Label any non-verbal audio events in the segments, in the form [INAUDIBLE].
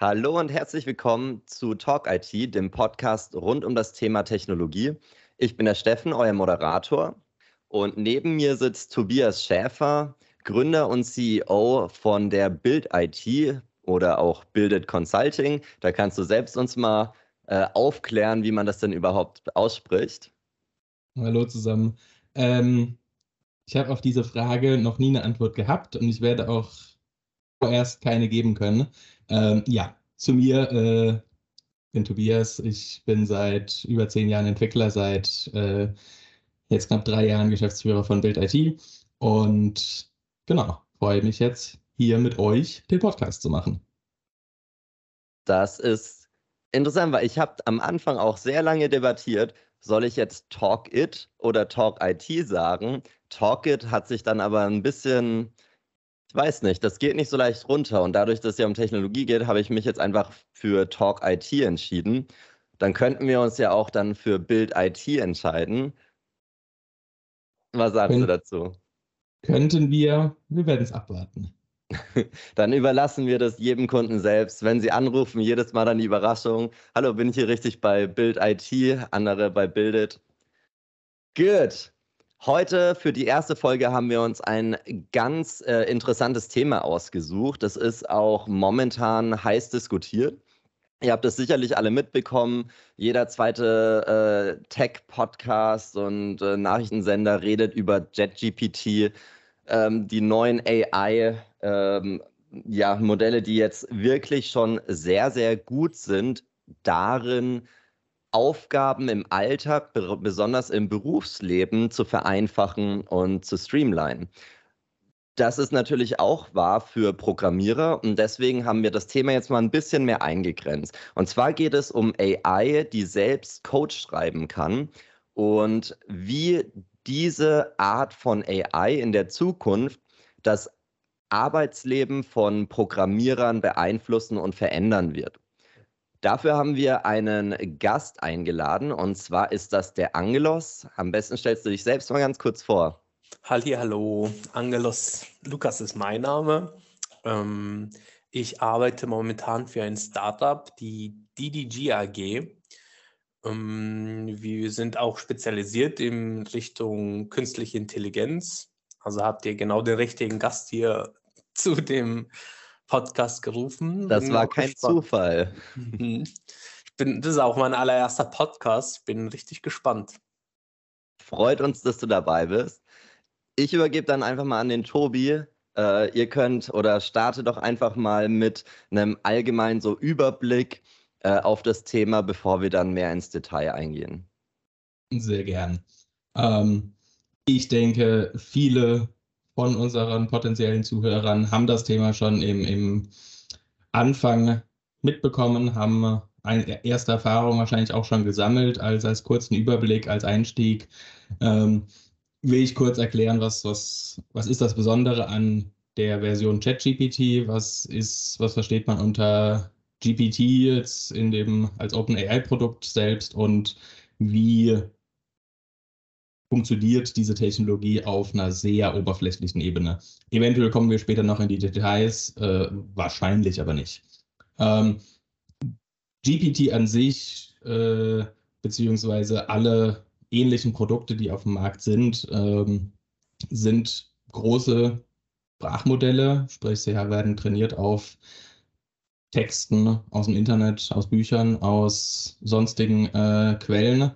Hallo und herzlich willkommen zu Talk IT, dem Podcast rund um das Thema Technologie. Ich bin der Steffen, euer Moderator. Und neben mir sitzt Tobias Schäfer, Gründer und CEO von der Bild IT oder auch Builded Consulting. Da kannst du selbst uns mal äh, aufklären, wie man das denn überhaupt ausspricht. Hallo zusammen. Ähm, ich habe auf diese Frage noch nie eine Antwort gehabt und ich werde auch vorerst keine geben können. Ähm, ja, zu mir, äh, bin Tobias. Ich bin seit über zehn Jahren Entwickler, seit äh, jetzt knapp drei Jahren Geschäftsführer von Bild IT und genau, freue mich jetzt hier mit euch den Podcast zu machen. Das ist interessant, weil ich habe am Anfang auch sehr lange debattiert, soll ich jetzt Talk It oder Talk IT sagen? Talk It hat sich dann aber ein bisschen ich weiß nicht, das geht nicht so leicht runter. Und dadurch, dass es ja um Technologie geht, habe ich mich jetzt einfach für Talk IT entschieden. Dann könnten wir uns ja auch dann für Bild IT entscheiden. Was sagst Kön du dazu? Könnten wir, wir werden es abwarten. [LAUGHS] dann überlassen wir das jedem Kunden selbst. Wenn sie anrufen, jedes Mal dann die Überraschung. Hallo, bin ich hier richtig bei Bild IT, andere bei Bildet. Good. Heute für die erste Folge haben wir uns ein ganz äh, interessantes Thema ausgesucht. Das ist auch momentan heiß diskutiert. Ihr habt es sicherlich alle mitbekommen. Jeder zweite äh, Tech-Podcast und äh, Nachrichtensender redet über JetGPT, ähm, die neuen AI. Ähm, ja, Modelle, die jetzt wirklich schon sehr, sehr gut sind, darin Aufgaben im Alltag, besonders im Berufsleben, zu vereinfachen und zu streamlinen. Das ist natürlich auch wahr für Programmierer und deswegen haben wir das Thema jetzt mal ein bisschen mehr eingegrenzt. Und zwar geht es um AI, die selbst Code schreiben kann und wie diese Art von AI in der Zukunft das Arbeitsleben von Programmierern beeinflussen und verändern wird. Dafür haben wir einen Gast eingeladen und zwar ist das der Angelos. Am besten stellst du dich selbst mal ganz kurz vor. Halli, hallo, Angelos Lukas ist mein Name. Ähm, ich arbeite momentan für ein Startup, die DDG AG. Ähm, wir sind auch spezialisiert in Richtung künstliche Intelligenz. Also habt ihr genau den richtigen Gast hier [LAUGHS] zu dem Podcast gerufen. Das bin war kein gespannt. Zufall. Mhm. Ich bin, das ist auch mein allererster Podcast. Bin richtig gespannt. Freut uns, dass du dabei bist. Ich übergebe dann einfach mal an den Tobi. Äh, ihr könnt oder starte doch einfach mal mit einem allgemeinen so Überblick äh, auf das Thema, bevor wir dann mehr ins Detail eingehen. Sehr gern. Ähm, ich denke, viele von unseren potenziellen Zuhörern haben das Thema schon im, im Anfang mitbekommen, haben eine erste Erfahrung wahrscheinlich auch schon gesammelt, als, als kurzen Überblick, als Einstieg. Ähm, will ich kurz erklären, was, was, was ist das Besondere an der Version ChatGPT? Was ist, was versteht man unter GPT jetzt in dem als OpenAI-Produkt selbst und wie funktioniert diese Technologie auf einer sehr oberflächlichen Ebene. Eventuell kommen wir später noch in die Details, äh, wahrscheinlich aber nicht. Ähm, GPT an sich, äh, beziehungsweise alle ähnlichen Produkte, die auf dem Markt sind, ähm, sind große Sprachmodelle, sprich sie werden trainiert auf Texten aus dem Internet, aus Büchern, aus sonstigen äh, Quellen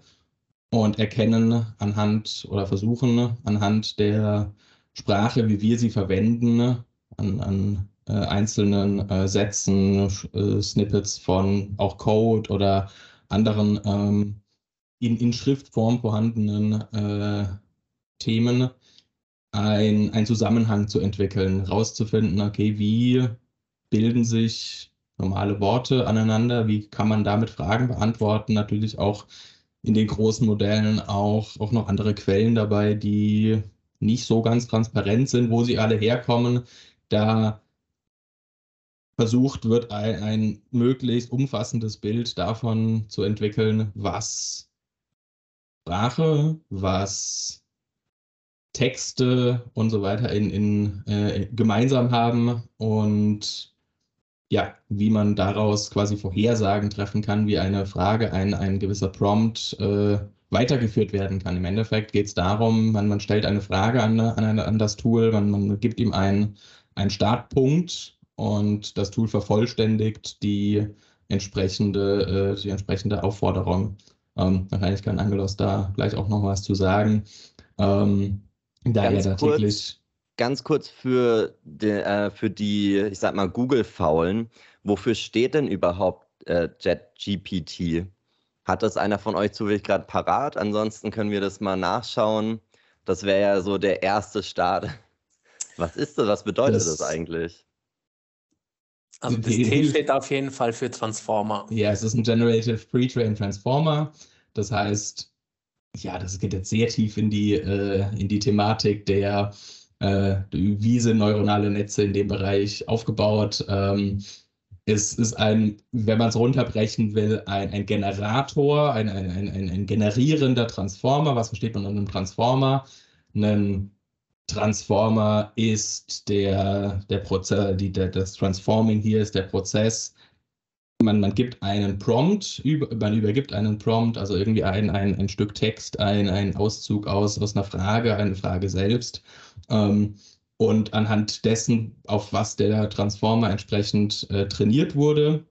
und erkennen anhand oder versuchen anhand der Sprache, wie wir sie verwenden, an, an äh, einzelnen äh, Sätzen, äh, Snippets von auch Code oder anderen ähm, in, in Schriftform vorhandenen äh, Themen einen Zusammenhang zu entwickeln, rauszufinden, okay, wie bilden sich normale Worte aneinander, wie kann man damit Fragen beantworten, natürlich auch in den großen Modellen auch, auch noch andere Quellen dabei, die nicht so ganz transparent sind, wo sie alle herkommen. Da versucht wird, ein, ein, möglichst umfassendes Bild davon zu entwickeln, was Sprache, was Texte und so weiter in, in äh, gemeinsam haben. Und ja, wie man daraus quasi Vorhersagen treffen kann, wie eine Frage, ein, ein gewisser Prompt äh, weitergeführt werden kann. Im Endeffekt geht es darum, man, man stellt eine Frage an, an, an das Tool, man, man gibt ihm einen, einen Startpunkt und das Tool vervollständigt die entsprechende, äh, die entsprechende Aufforderung. Ähm, wahrscheinlich kann Angelos da gleich auch noch was zu sagen. Ähm, da ganz, ja kurz, ganz kurz für die, äh, für die, ich sag mal, Google-Faulen, wofür steht denn überhaupt äh, JetGPT? Hat das einer von euch zufällig gerade parat? Ansonsten können wir das mal nachschauen. Das wäre ja so der erste Start. [LAUGHS] Was ist das? Was bedeutet das, das eigentlich? Also das T steht auf jeden Fall für Transformer. Ja, es ist ein Generative Pre-Trained Transformer. Das heißt, ja, das geht jetzt sehr tief in die, äh, in die Thematik der, äh, wie sind neuronale Netze in dem Bereich aufgebaut. Ähm, es ist ein, wenn man es runterbrechen will, ein, ein Generator, ein, ein, ein, ein generierender Transformer. Was versteht man unter einem Transformer? Ein Transformer ist der, der Prozess, die, der, das Transforming hier ist der Prozess. Man, man gibt einen Prompt, über, man übergibt einen Prompt, also irgendwie ein, ein, ein Stück Text, ein, ein Auszug aus, aus einer Frage, eine Frage selbst. Ähm, und anhand dessen, auf was der Transformer entsprechend äh, trainiert wurde,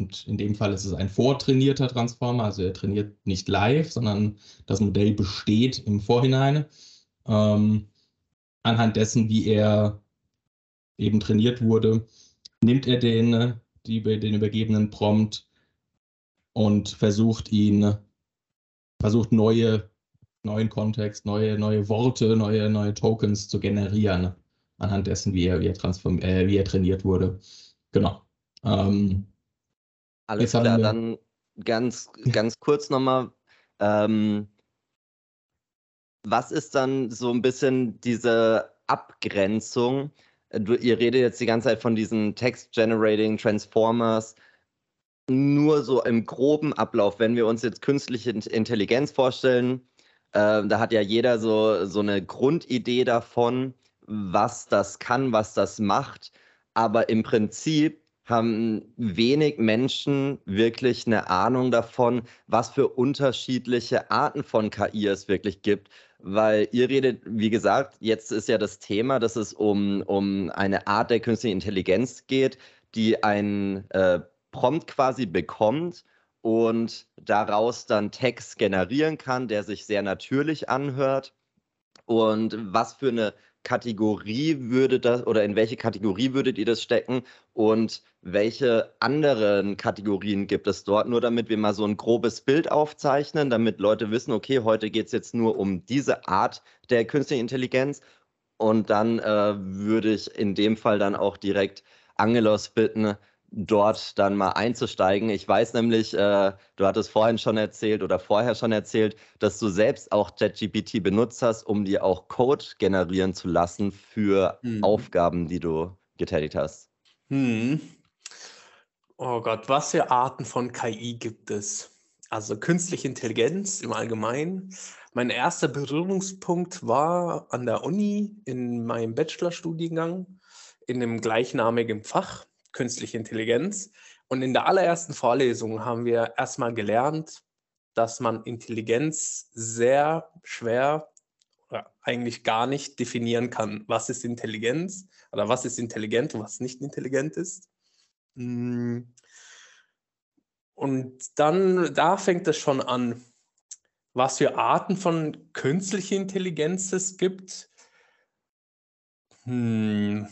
und in dem Fall ist es ein vortrainierter Transformer, also er trainiert nicht live, sondern das Modell besteht im Vorhinein. Ähm, anhand dessen, wie er eben trainiert wurde, nimmt er den, die, den übergebenen Prompt und versucht ihn, versucht neue neuen Kontext, neue, neue Worte, neue, neue Tokens zu generieren, anhand dessen, wie er, wie er, transform äh, wie er trainiert wurde. Genau. Ähm, Alles klar, dann ganz, ganz kurz nochmal. Ähm, was ist dann so ein bisschen diese Abgrenzung? Du, ihr redet jetzt die ganze Zeit von diesen Text-Generating Transformers nur so im groben Ablauf, wenn wir uns jetzt künstliche Intelligenz vorstellen, äh, da hat ja jeder so, so eine Grundidee davon, was das kann, was das macht. Aber im Prinzip haben wenig Menschen wirklich eine Ahnung davon, was für unterschiedliche Arten von KI es wirklich gibt. Weil ihr redet, wie gesagt, jetzt ist ja das Thema, dass es um, um eine Art der künstlichen Intelligenz geht, die einen äh, Prompt quasi bekommt und daraus dann Text generieren kann, der sich sehr natürlich anhört. Und was für eine Kategorie würde das oder in welche Kategorie würdet ihr das stecken und welche anderen Kategorien gibt es dort? Nur damit wir mal so ein grobes Bild aufzeichnen, damit Leute wissen, okay, heute geht es jetzt nur um diese Art der künstlichen Intelligenz. Und dann äh, würde ich in dem Fall dann auch direkt Angelos bitten, dort dann mal einzusteigen. Ich weiß nämlich, äh, du hattest vorhin schon erzählt oder vorher schon erzählt, dass du selbst auch ChatGPT benutzt hast, um dir auch Code generieren zu lassen für hm. Aufgaben, die du getätigt hast. Hm. Oh Gott, was für Arten von KI gibt es? Also künstliche Intelligenz im Allgemeinen. Mein erster Berührungspunkt war an der Uni in meinem Bachelorstudiengang in dem gleichnamigen Fach künstliche Intelligenz. Und in der allerersten Vorlesung haben wir erstmal gelernt, dass man Intelligenz sehr schwer oder eigentlich gar nicht definieren kann. Was ist Intelligenz oder was ist intelligent und was nicht intelligent ist. Hm. Und dann, da fängt es schon an, was für Arten von künstlicher Intelligenz es gibt. Hm.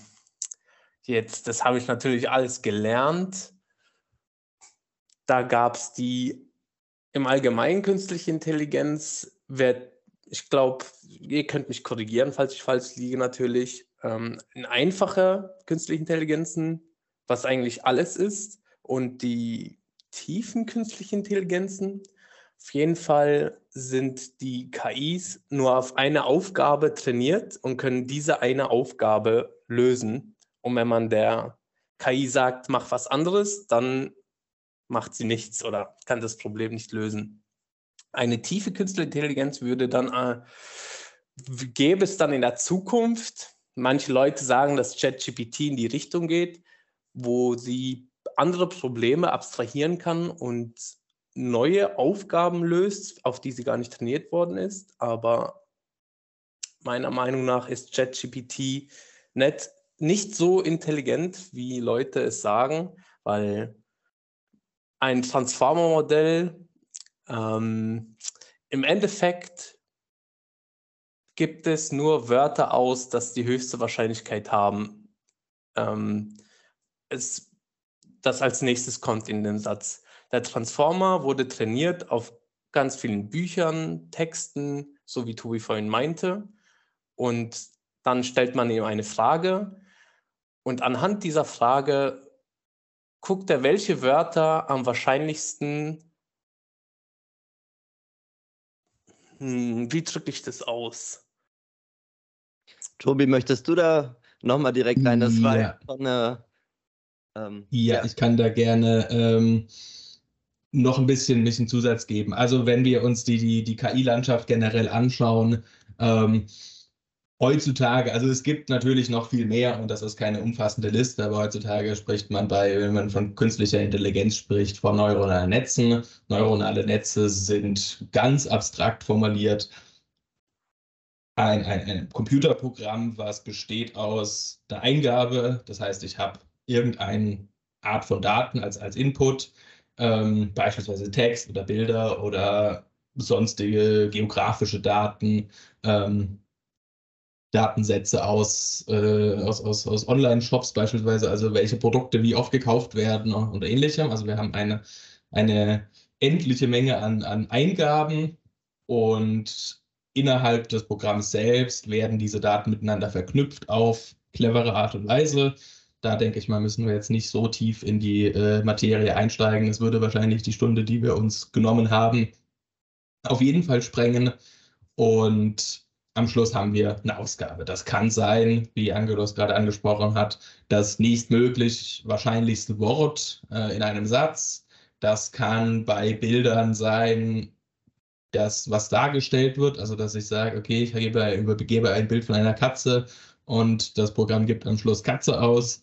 Jetzt, das habe ich natürlich alles gelernt. Da gab es die im Allgemeinen künstliche Intelligenz, wird, ich glaube, ihr könnt mich korrigieren, falls ich falsch liege natürlich, ähm, einfache künstliche Intelligenzen, was eigentlich alles ist, und die tiefen künstlichen Intelligenzen. Auf jeden Fall sind die KIs nur auf eine Aufgabe trainiert und können diese eine Aufgabe lösen. Und wenn man der KI sagt, mach was anderes, dann macht sie nichts oder kann das Problem nicht lösen. Eine tiefe Künstliche Intelligenz würde dann, äh, gäbe es dann in der Zukunft, manche Leute sagen, dass ChatGPT in die Richtung geht, wo sie andere Probleme abstrahieren kann und neue Aufgaben löst, auf die sie gar nicht trainiert worden ist. Aber meiner Meinung nach ist ChatGPT nicht, nicht so intelligent, wie Leute es sagen, weil ein Transformer-Modell ähm, im Endeffekt gibt es nur Wörter aus, dass die höchste Wahrscheinlichkeit haben. Ähm, es, das als nächstes kommt in den Satz. Der Transformer wurde trainiert auf ganz vielen Büchern, Texten, so wie Tobi vorhin meinte. Und dann stellt man ihm eine Frage. Und anhand dieser Frage guckt er, welche Wörter am wahrscheinlichsten Hm, wie drücke ich das aus? Tobi, möchtest du da nochmal direkt rein? Das war Ja. schon eine. Ähm, Ja, ich kann da gerne ähm, noch ein bisschen, bisschen Zusatz geben. Also wenn wir uns die, die, die KI-Landschaft generell anschauen, ähm, heutzutage, also es gibt natürlich noch viel mehr und das ist keine umfassende Liste, aber heutzutage spricht man bei, wenn man von künstlicher Intelligenz spricht, von neuronalen Netzen. Neuronale Netze sind ganz abstrakt formuliert ein, ein, ein Computerprogramm, was besteht aus der Eingabe, das heißt, ich habe irgendeine Art von Daten als, als Input, ähm, beispielsweise Text oder Bilder oder sonstige geografische Daten, ähm, Datensätze aus, äh, aus, aus, aus Online-Shops beispielsweise, also welche Produkte wie oft gekauft werden und ähnlichem. Also wir haben eine, eine endliche Menge an, an Eingaben und innerhalb des Programms selbst werden diese Daten miteinander verknüpft auf clevere Art und Weise. Da denke ich mal, müssen wir jetzt nicht so tief in die äh, Materie einsteigen. Es würde wahrscheinlich die Stunde, die wir uns genommen haben, auf jeden Fall sprengen. Und am Schluss haben wir eine Ausgabe. Das kann sein, wie Angelos gerade angesprochen hat, das nächstmöglich wahrscheinlichste Wort äh, in einem Satz. Das kann bei Bildern sein, das, was dargestellt wird, also dass ich sage, okay, ich gebe, ein Bild von einer Katze und das Programm gibt am Schluss Katze aus.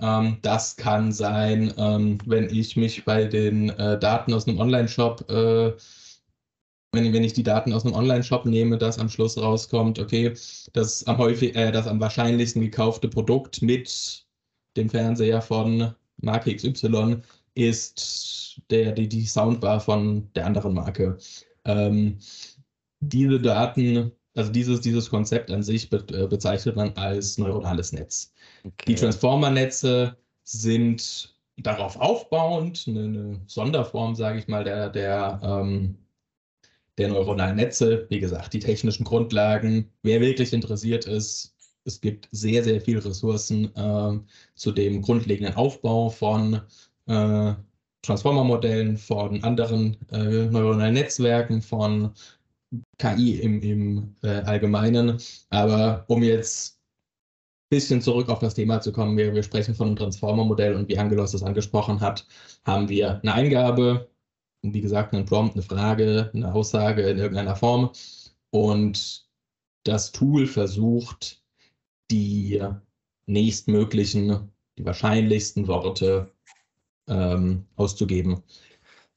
Ähm, das kann sein, ähm, wenn ich mich bei den äh, Daten aus einem Online-Shop, äh, wenn, wenn ich die Daten aus einem Online-Shop nehme, dass am Schluss rauskommt, okay, das am häufig, äh, das am wahrscheinlichsten gekaufte Produkt mit dem Fernseher von Marke XY ist der, die, die Soundbar von der anderen Marke. Ähm, diese Daten, also dieses, dieses Konzept an sich be äh, bezeichnet man als neuronales Netz. okay. Die Transformer-Netze sind darauf aufbauend, eine, eine Sonderform, sage ich mal, der, der, ähm, der neuronalen Netze. Wie gesagt, die technischen Grundlagen. Wer wirklich interessiert ist, es gibt sehr, sehr viele Ressourcen äh, zu dem grundlegenden Aufbau von äh, Transformer-Modellen, von anderen äh, neuronalen Netzwerken, von KI im, im äh, Allgemeinen. Aber um jetzt ein bisschen zurück auf das Thema zu kommen, wir, wir sprechen von einem Transformer-Modell und wie Angelos das angesprochen hat, haben wir eine Eingabe, wie gesagt, einen Prompt, eine Frage, eine Aussage in irgendeiner Form. Und das Tool versucht, die nächstmöglichen, die wahrscheinlichsten Worte ähm, auszugeben.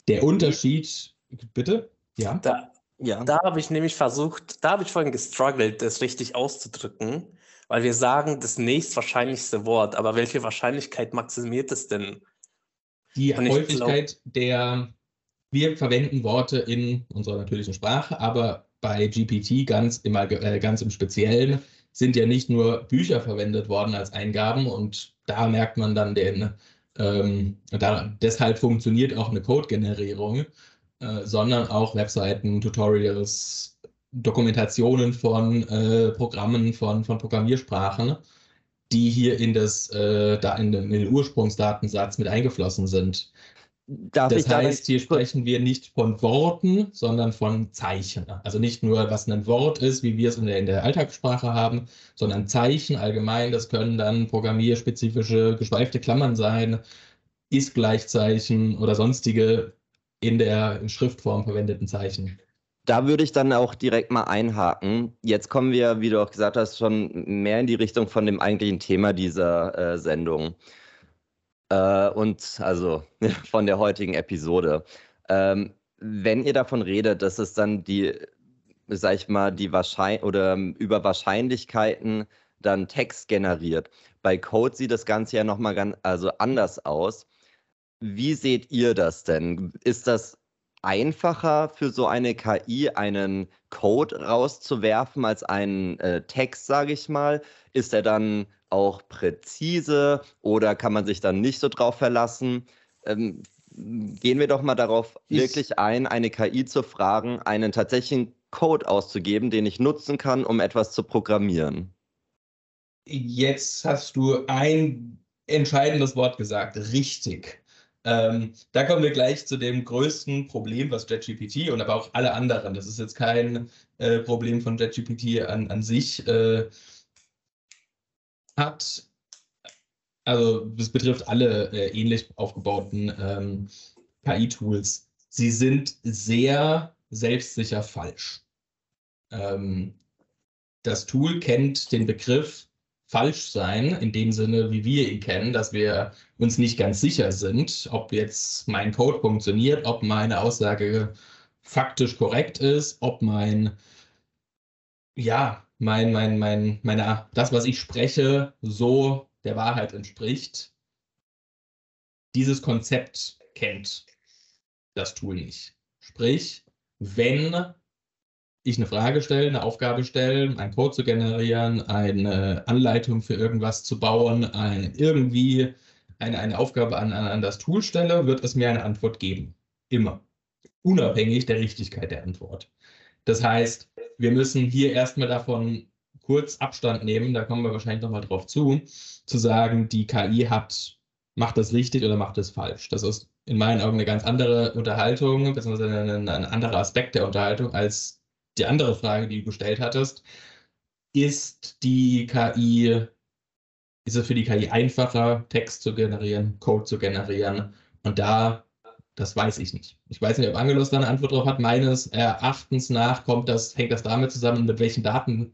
Der Unterschied, bitte? Ja. Da, ja. da habe ich nämlich versucht, da habe ich vorhin gestruggelt, das richtig auszudrücken, weil wir sagen das nächstwahrscheinlichste Wort, aber welche Wahrscheinlichkeit maximiert es denn? Die Häufigkeit der, wir verwenden Worte in unserer natürlichen Sprache, aber bei GPT ganz im, Allge- äh, ganz im Speziellen sind ja nicht nur Bücher verwendet worden als Eingaben und da merkt man dann den, ähm, da, deshalb funktioniert auch eine Code-Generierung, äh, sondern auch Webseiten, Tutorials, Dokumentationen von äh, Programmen, von, von Programmiersprachen, die hier in, das, äh, da in, den, in den Ursprungsdatensatz mit eingeflossen sind. Darf das heißt, hier sprechen wir nicht von Worten, sondern von Zeichen. Also nicht nur, was ein Wort ist, wie wir es in der, in der Alltagssprache haben, sondern Zeichen allgemein. Das können dann programmierspezifische geschweifte Klammern sein, Ist-Gleichzeichen oder sonstige in der Schriftform verwendeten Zeichen. Da würde ich dann auch direkt mal einhaken. Jetzt kommen wir, wie du auch gesagt hast, schon mehr in die Richtung von dem eigentlichen Thema dieser äh, Sendung. Äh, und also [LAUGHS] von der heutigen Episode. Ähm, wenn ihr davon redet, dass es dann die, sag ich mal, die Wahrscheinlich oder ähm, über Wahrscheinlichkeiten dann Text generiert. Bei Code sieht das Ganze ja nochmal ganz also anders aus. Wie seht ihr das denn? Ist das einfacher für so eine KI, einen Code rauszuwerfen als einen äh, Text, sage ich mal? Ist er dann auch präzise oder kann man sich dann nicht so drauf verlassen? Ähm, gehen wir doch mal darauf ich wirklich ein, eine KI zu fragen, einen tatsächlichen Code auszugeben, den ich nutzen kann, um etwas zu programmieren. Jetzt hast du ein entscheidendes Wort gesagt, richtig. Ähm, da kommen wir gleich zu dem größten Problem, was JetGPT und aber auch alle anderen, das ist jetzt kein äh, Problem von JetGPT an, an sich, äh, hat. Also, das betrifft alle äh, ähnlich aufgebauten ähm, KI-Tools. Sie sind sehr selbstsicher falsch. Ähm, das Tool kennt den Begriff falsch sein, in dem Sinne, wie wir ihn kennen, dass wir uns nicht ganz sicher sind, ob jetzt mein Code funktioniert, ob meine Aussage faktisch korrekt ist, ob mein, ja, mein, mein, mein, meine, das, was ich spreche, so der Wahrheit entspricht. Dieses Konzept kennt das Tool nicht. Sprich, wenn ich eine Frage stelle, eine Aufgabe stelle, einen Code zu generieren, eine Anleitung für irgendwas zu bauen, ein, irgendwie eine, eine Aufgabe an, an, an das Tool stelle, wird es mir eine Antwort geben. Immer. Unabhängig der Richtigkeit der Antwort. Das heißt, wir müssen hier erstmal davon kurz Abstand nehmen, da kommen wir wahrscheinlich nochmal drauf zu, zu sagen, die KI hat, macht das richtig oder macht das falsch. Das ist in meinen Augen eine ganz andere Unterhaltung, beziehungsweise ein, ein anderer Aspekt der Unterhaltung als die andere Frage, die du gestellt hattest, ist die KI, ist es für die KI einfacher, Text zu generieren, Code zu generieren? Und da, das weiß ich nicht. Ich weiß nicht, ob Angelos da eine Antwort drauf hat. Meines Erachtens nach kommt das, hängt das damit zusammen, mit welchen Daten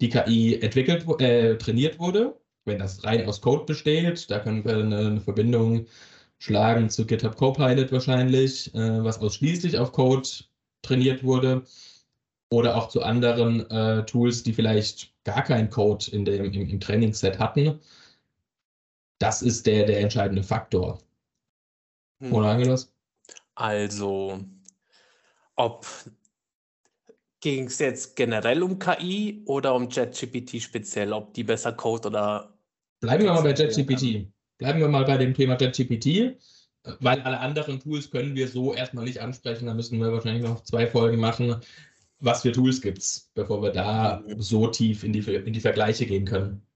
die KI entwickelt, äh, trainiert wurde. Wenn das rein aus Code besteht, da können wir eine, eine Verbindung schlagen zu GitHub Copilot wahrscheinlich, äh, was ausschließlich auf Code trainiert wurde oder auch zu anderen äh, Tools, die vielleicht gar keinen Code in dem, im, im Trainingsset hatten. Das ist der, der entscheidende Faktor. Hm. Oder Angelos? Also, ob ging es jetzt generell um KI oder um JetGPT speziell, ob die besser Code oder. Bleiben wir mal bei JetGPT. Bleiben wir mal bei dem Thema JetGPT, weil alle anderen Tools können wir so erstmal nicht ansprechen. Da müssen wir wahrscheinlich noch zwei Folgen machen was für Tools gibt es, bevor wir da so tief in die, in die Vergleiche gehen können?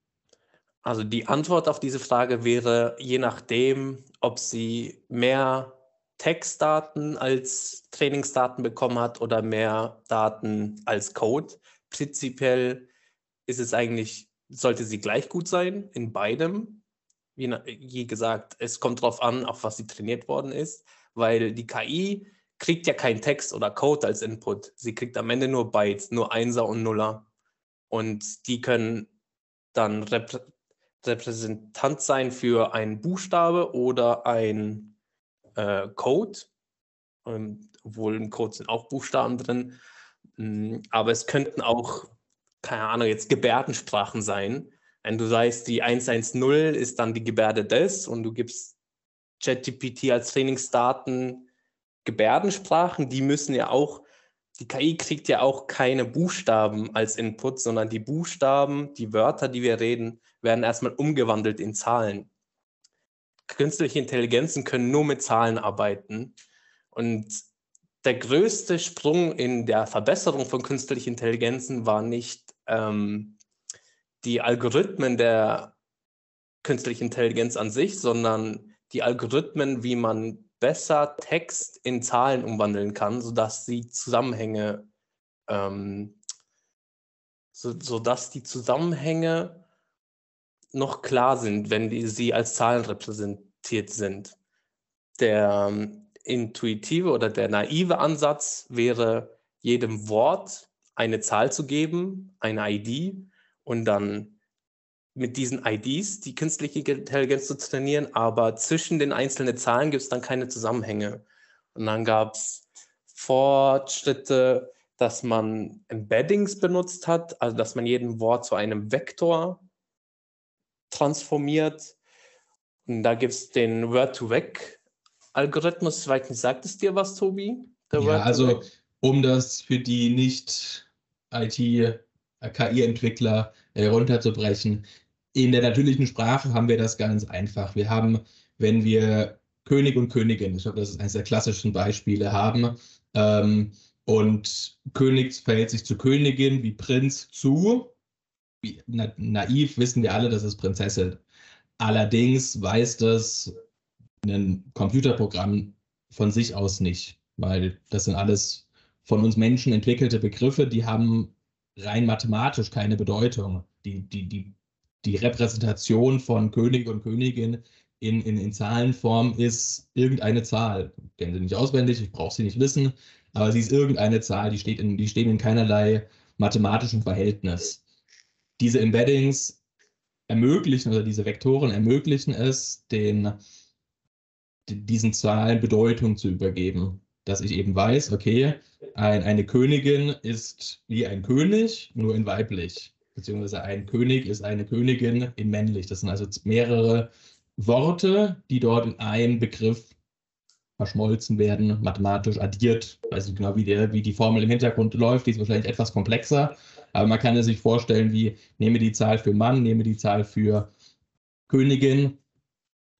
Also die Antwort auf diese Frage wäre, je nachdem, ob sie mehr Textdaten als Trainingsdaten bekommen hat oder mehr Daten als Code. Prinzipiell ist es eigentlich, sollte sie gleich gut sein in beidem. Wie, wie gesagt, es kommt darauf an, auf was sie trainiert worden ist, weil die KI kriegt ja keinen Text oder Code als Input. Sie kriegt am Ende nur Bytes, nur Einser und Nuller. Und die können dann Reprä Repräsentant sein für einen Buchstabe oder ein äh, Code. Ähm, obwohl im Code sind auch Buchstaben drin. Mm, aber es könnten auch, keine Ahnung, jetzt Gebärdensprachen sein. Wenn du sagst, die 110 ist dann die Gebärde des und du gibst ChatGPT als Trainingsdaten Gebärdensprachen, die müssen ja auch, die KI kriegt ja auch keine Buchstaben als Input, sondern die Buchstaben, die Wörter, die wir reden, werden erstmal umgewandelt in Zahlen. Künstliche Intelligenzen können nur mit Zahlen arbeiten. Und der größte Sprung in der Verbesserung von künstlichen Intelligenzen war nicht ähm, die Algorithmen der künstlichen Intelligenz an sich, sondern die Algorithmen, wie man besser Text in Zahlen umwandeln kann, sodass die Zusammenhänge, ähm, so, sodass die Zusammenhänge noch klar sind, wenn die, sie als Zahlen repräsentiert sind. Der ähm, intuitive oder der naive Ansatz wäre, jedem Wort eine Zahl zu geben, eine ID und dann mit diesen IDs die künstliche Intelligenz zu trainieren, aber zwischen den einzelnen Zahlen gibt es dann keine Zusammenhänge. Und dann gab es Fortschritte, dass man Embeddings benutzt hat, also dass man jedem Wort zu einem Vektor transformiert. Und da gibt es den Word-to-Vec-Algorithmus. Nicht, sagt es dir was, Tobi? ja, also um das für die nicht IT-KI-Entwickler äh, runterzubrechen. In der natürlichen Sprache haben wir das ganz einfach. Wir haben, wenn wir König und Königin, ich glaube, das ist eines der klassischen Beispiele, haben, ähm, und König verhält sich zu Königin wie Prinz zu, na, naiv wissen wir alle, das ist Prinzessin. Allerdings weiß das ein Computerprogramm von sich aus nicht, weil das sind alles von uns Menschen entwickelte Begriffe, die haben rein mathematisch keine Bedeutung. Die, die, die, die Repräsentation von König und Königin in, in, in Zahlenform ist irgendeine Zahl. Ich kenne sie nicht auswendig, ich brauche sie nicht wissen, aber sie ist irgendeine Zahl, die, steht in, die stehen in keinerlei mathematischem Verhältnis. Diese Embeddings ermöglichen oder diese Vektoren ermöglichen es, den, diesen Zahlen Bedeutung zu übergeben dass ich eben weiß, okay, ein, eine Königin ist wie ein König, nur in weiblich. Beziehungsweise ein König ist eine Königin in männlich. Das sind also mehrere Worte, die dort in einen Begriff verschmolzen werden, mathematisch addiert. Ich weiß nicht genau, wie, der, wie die Formel im Hintergrund läuft, die ist wahrscheinlich etwas komplexer, aber man kann es sich vorstellen, wie nehme die Zahl für Mann, nehme die Zahl für Königin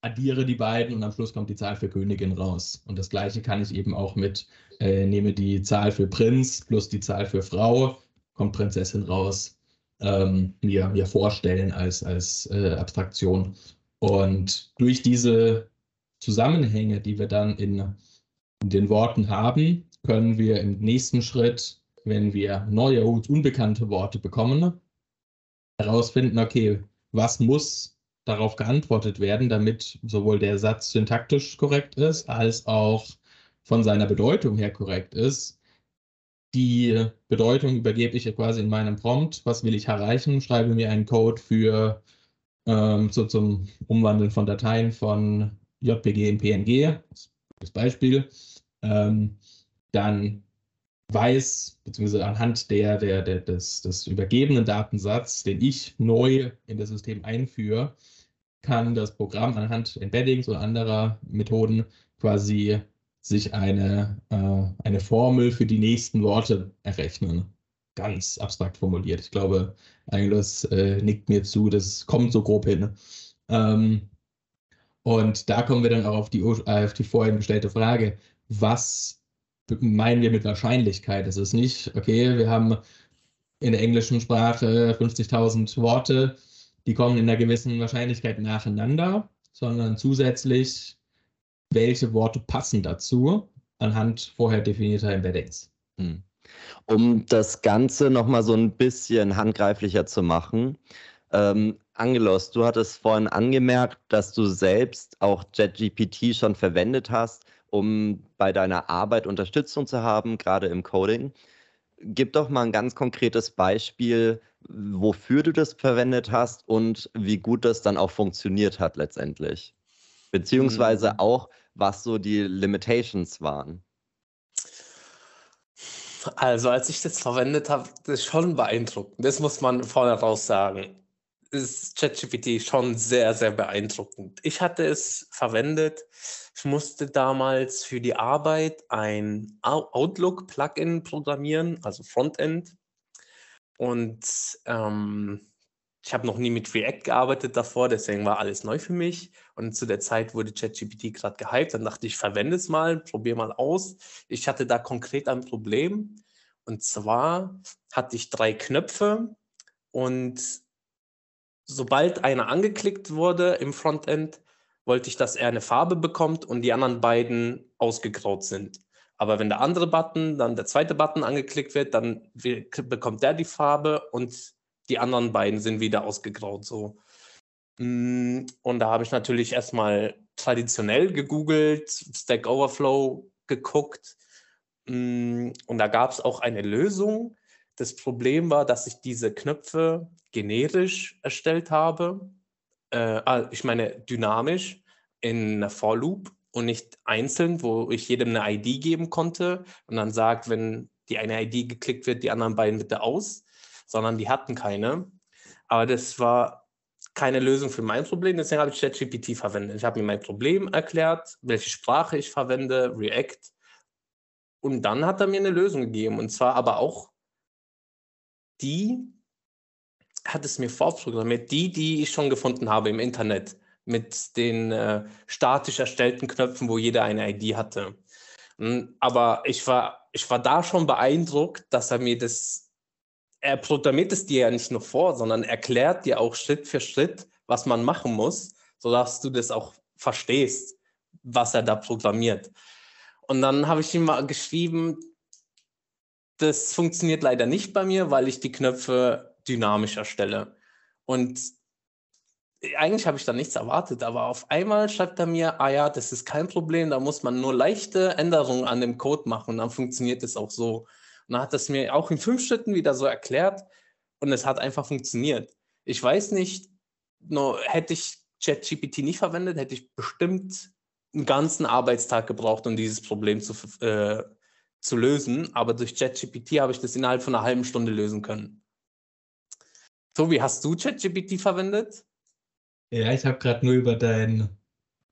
addiere die beiden und am Schluss kommt die Zahl für Königin raus. Und das gleiche kann ich eben auch mit, äh, nehme die Zahl für Prinz plus die Zahl für Frau, kommt Prinzessin raus, ähm, mir, mir vorstellen als, als äh, Abstraktion. Und durch diese Zusammenhänge, die wir dann in, in den Worten haben, können wir im nächsten Schritt, wenn wir neue, unbekannte Worte bekommen, herausfinden, okay, was muss darauf geantwortet werden, damit sowohl der Satz syntaktisch korrekt ist, als auch von seiner Bedeutung her korrekt ist. Die Bedeutung übergebe ich quasi in meinem Prompt. Was will ich erreichen? Schreibe mir einen Code für ähm, so zum Umwandeln von Dateien von JPG in PNG. Das Beispiel. Ähm, dann weiß, beziehungsweise anhand der, der, der, des, des übergebenen Datensatzes, den ich neu in das System einführe, kann das Programm anhand Embeddings oder anderer Methoden quasi sich eine, äh, eine Formel für die nächsten Worte errechnen. Ganz abstrakt formuliert. Ich glaube, Angelus äh, nickt mir zu, das kommt so grob hin. Ähm, und da kommen wir dann auch auf die, auf die vorhin gestellte Frage, was meinen wir mit Wahrscheinlichkeit? Es ist nicht, okay, wir haben in der englischen Sprache 50.000 Worte, die kommen in einer gewissen Wahrscheinlichkeit nacheinander, sondern zusätzlich, welche Worte passen dazu anhand vorher definierter Embeddings. Hm. Um das Ganze nochmal so ein bisschen handgreiflicher zu machen, ähm, Angelos, du hattest vorhin angemerkt, dass du selbst auch JetGPT schon verwendet hast, um bei deiner Arbeit Unterstützung zu haben, gerade im Coding. Gib doch mal ein ganz konkretes Beispiel, wofür du das verwendet hast und wie gut das dann auch funktioniert hat letztendlich. Beziehungsweise mhm. auch, was so die Limitations waren. Also, als ich das verwendet habe, das ist schon beeindruckend. Das muss man vorne raus sagen. Ist ChatGPT schon sehr, sehr beeindruckend. Ich hatte es verwendet. Ich musste damals für die Arbeit ein Outlook-Plugin programmieren, also Frontend. Und ähm, ich habe noch nie mit React gearbeitet davor, deswegen war alles neu für mich. Und zu der Zeit wurde ChatGPT gerade gehypt. Dann dachte ich, verwende es mal, probiere mal aus. Ich hatte da konkret ein Problem. Und zwar hatte ich drei Knöpfe und sobald einer angeklickt wurde im Frontend, wollte ich, dass er eine Farbe bekommt und die anderen beiden ausgegraut sind. Aber wenn der andere Button, dann der zweite Button angeklickt wird, dann bekommt der die Farbe und die anderen beiden sind wieder ausgegraut. So. Mm, und da habe ich natürlich erstmal traditionell gegoogelt, Stack Overflow geguckt. Mm, und da gab es auch eine Lösung. Das Problem war, dass ich diese Knöpfe generisch erstellt habe. Äh, ah, ich meine dynamisch in einer For Loop und nicht einzeln, wo ich jedem eine ID geben konnte und dann sagt, wenn die eine ID geklickt wird, die anderen beiden bitte aus, sondern die hatten keine. Aber das war keine Lösung für mein Problem, deswegen habe ich ChatGPT verwendet. Ich habe mir mein Problem erklärt, welche Sprache ich verwende, React. Und dann hat er mir eine Lösung gegeben. Und zwar aber auch die, hat es mir vorprogrammiert, die, die ich schon gefunden habe im Internet, mit den äh, statisch erstellten Knöpfen, wo jeder eine ID hatte. Hm, aber ich war, ich war da schon beeindruckt, dass er mir das er programmiert es dir ja nicht nur vor, sondern erklärt dir auch Schritt für Schritt, was man machen muss, sodass du das auch verstehst, was er da programmiert. Und dann habe ich ihm mal geschrieben, das funktioniert leider nicht bei mir, weil ich die Knöpfe dynamisch erstelle. Und eigentlich habe ich da nichts erwartet, aber auf einmal schreibt er mir, ah ja, das ist kein Problem, da muss man nur leichte Änderungen an dem Code machen und dann funktioniert es auch so. Und dann hat das mir auch in fünf Schritten wieder so erklärt und es hat einfach funktioniert. Ich weiß nicht, nur hätte ich ChatGPT nicht verwendet, hätte ich bestimmt einen ganzen Arbeitstag gebraucht, um dieses Problem zu, äh, zu lösen. Aber durch ChatGPT habe ich das innerhalb von einer halben Stunde lösen können. Tobi, hast du ChatGPT verwendet? Ja, ich habe gerade nur über dein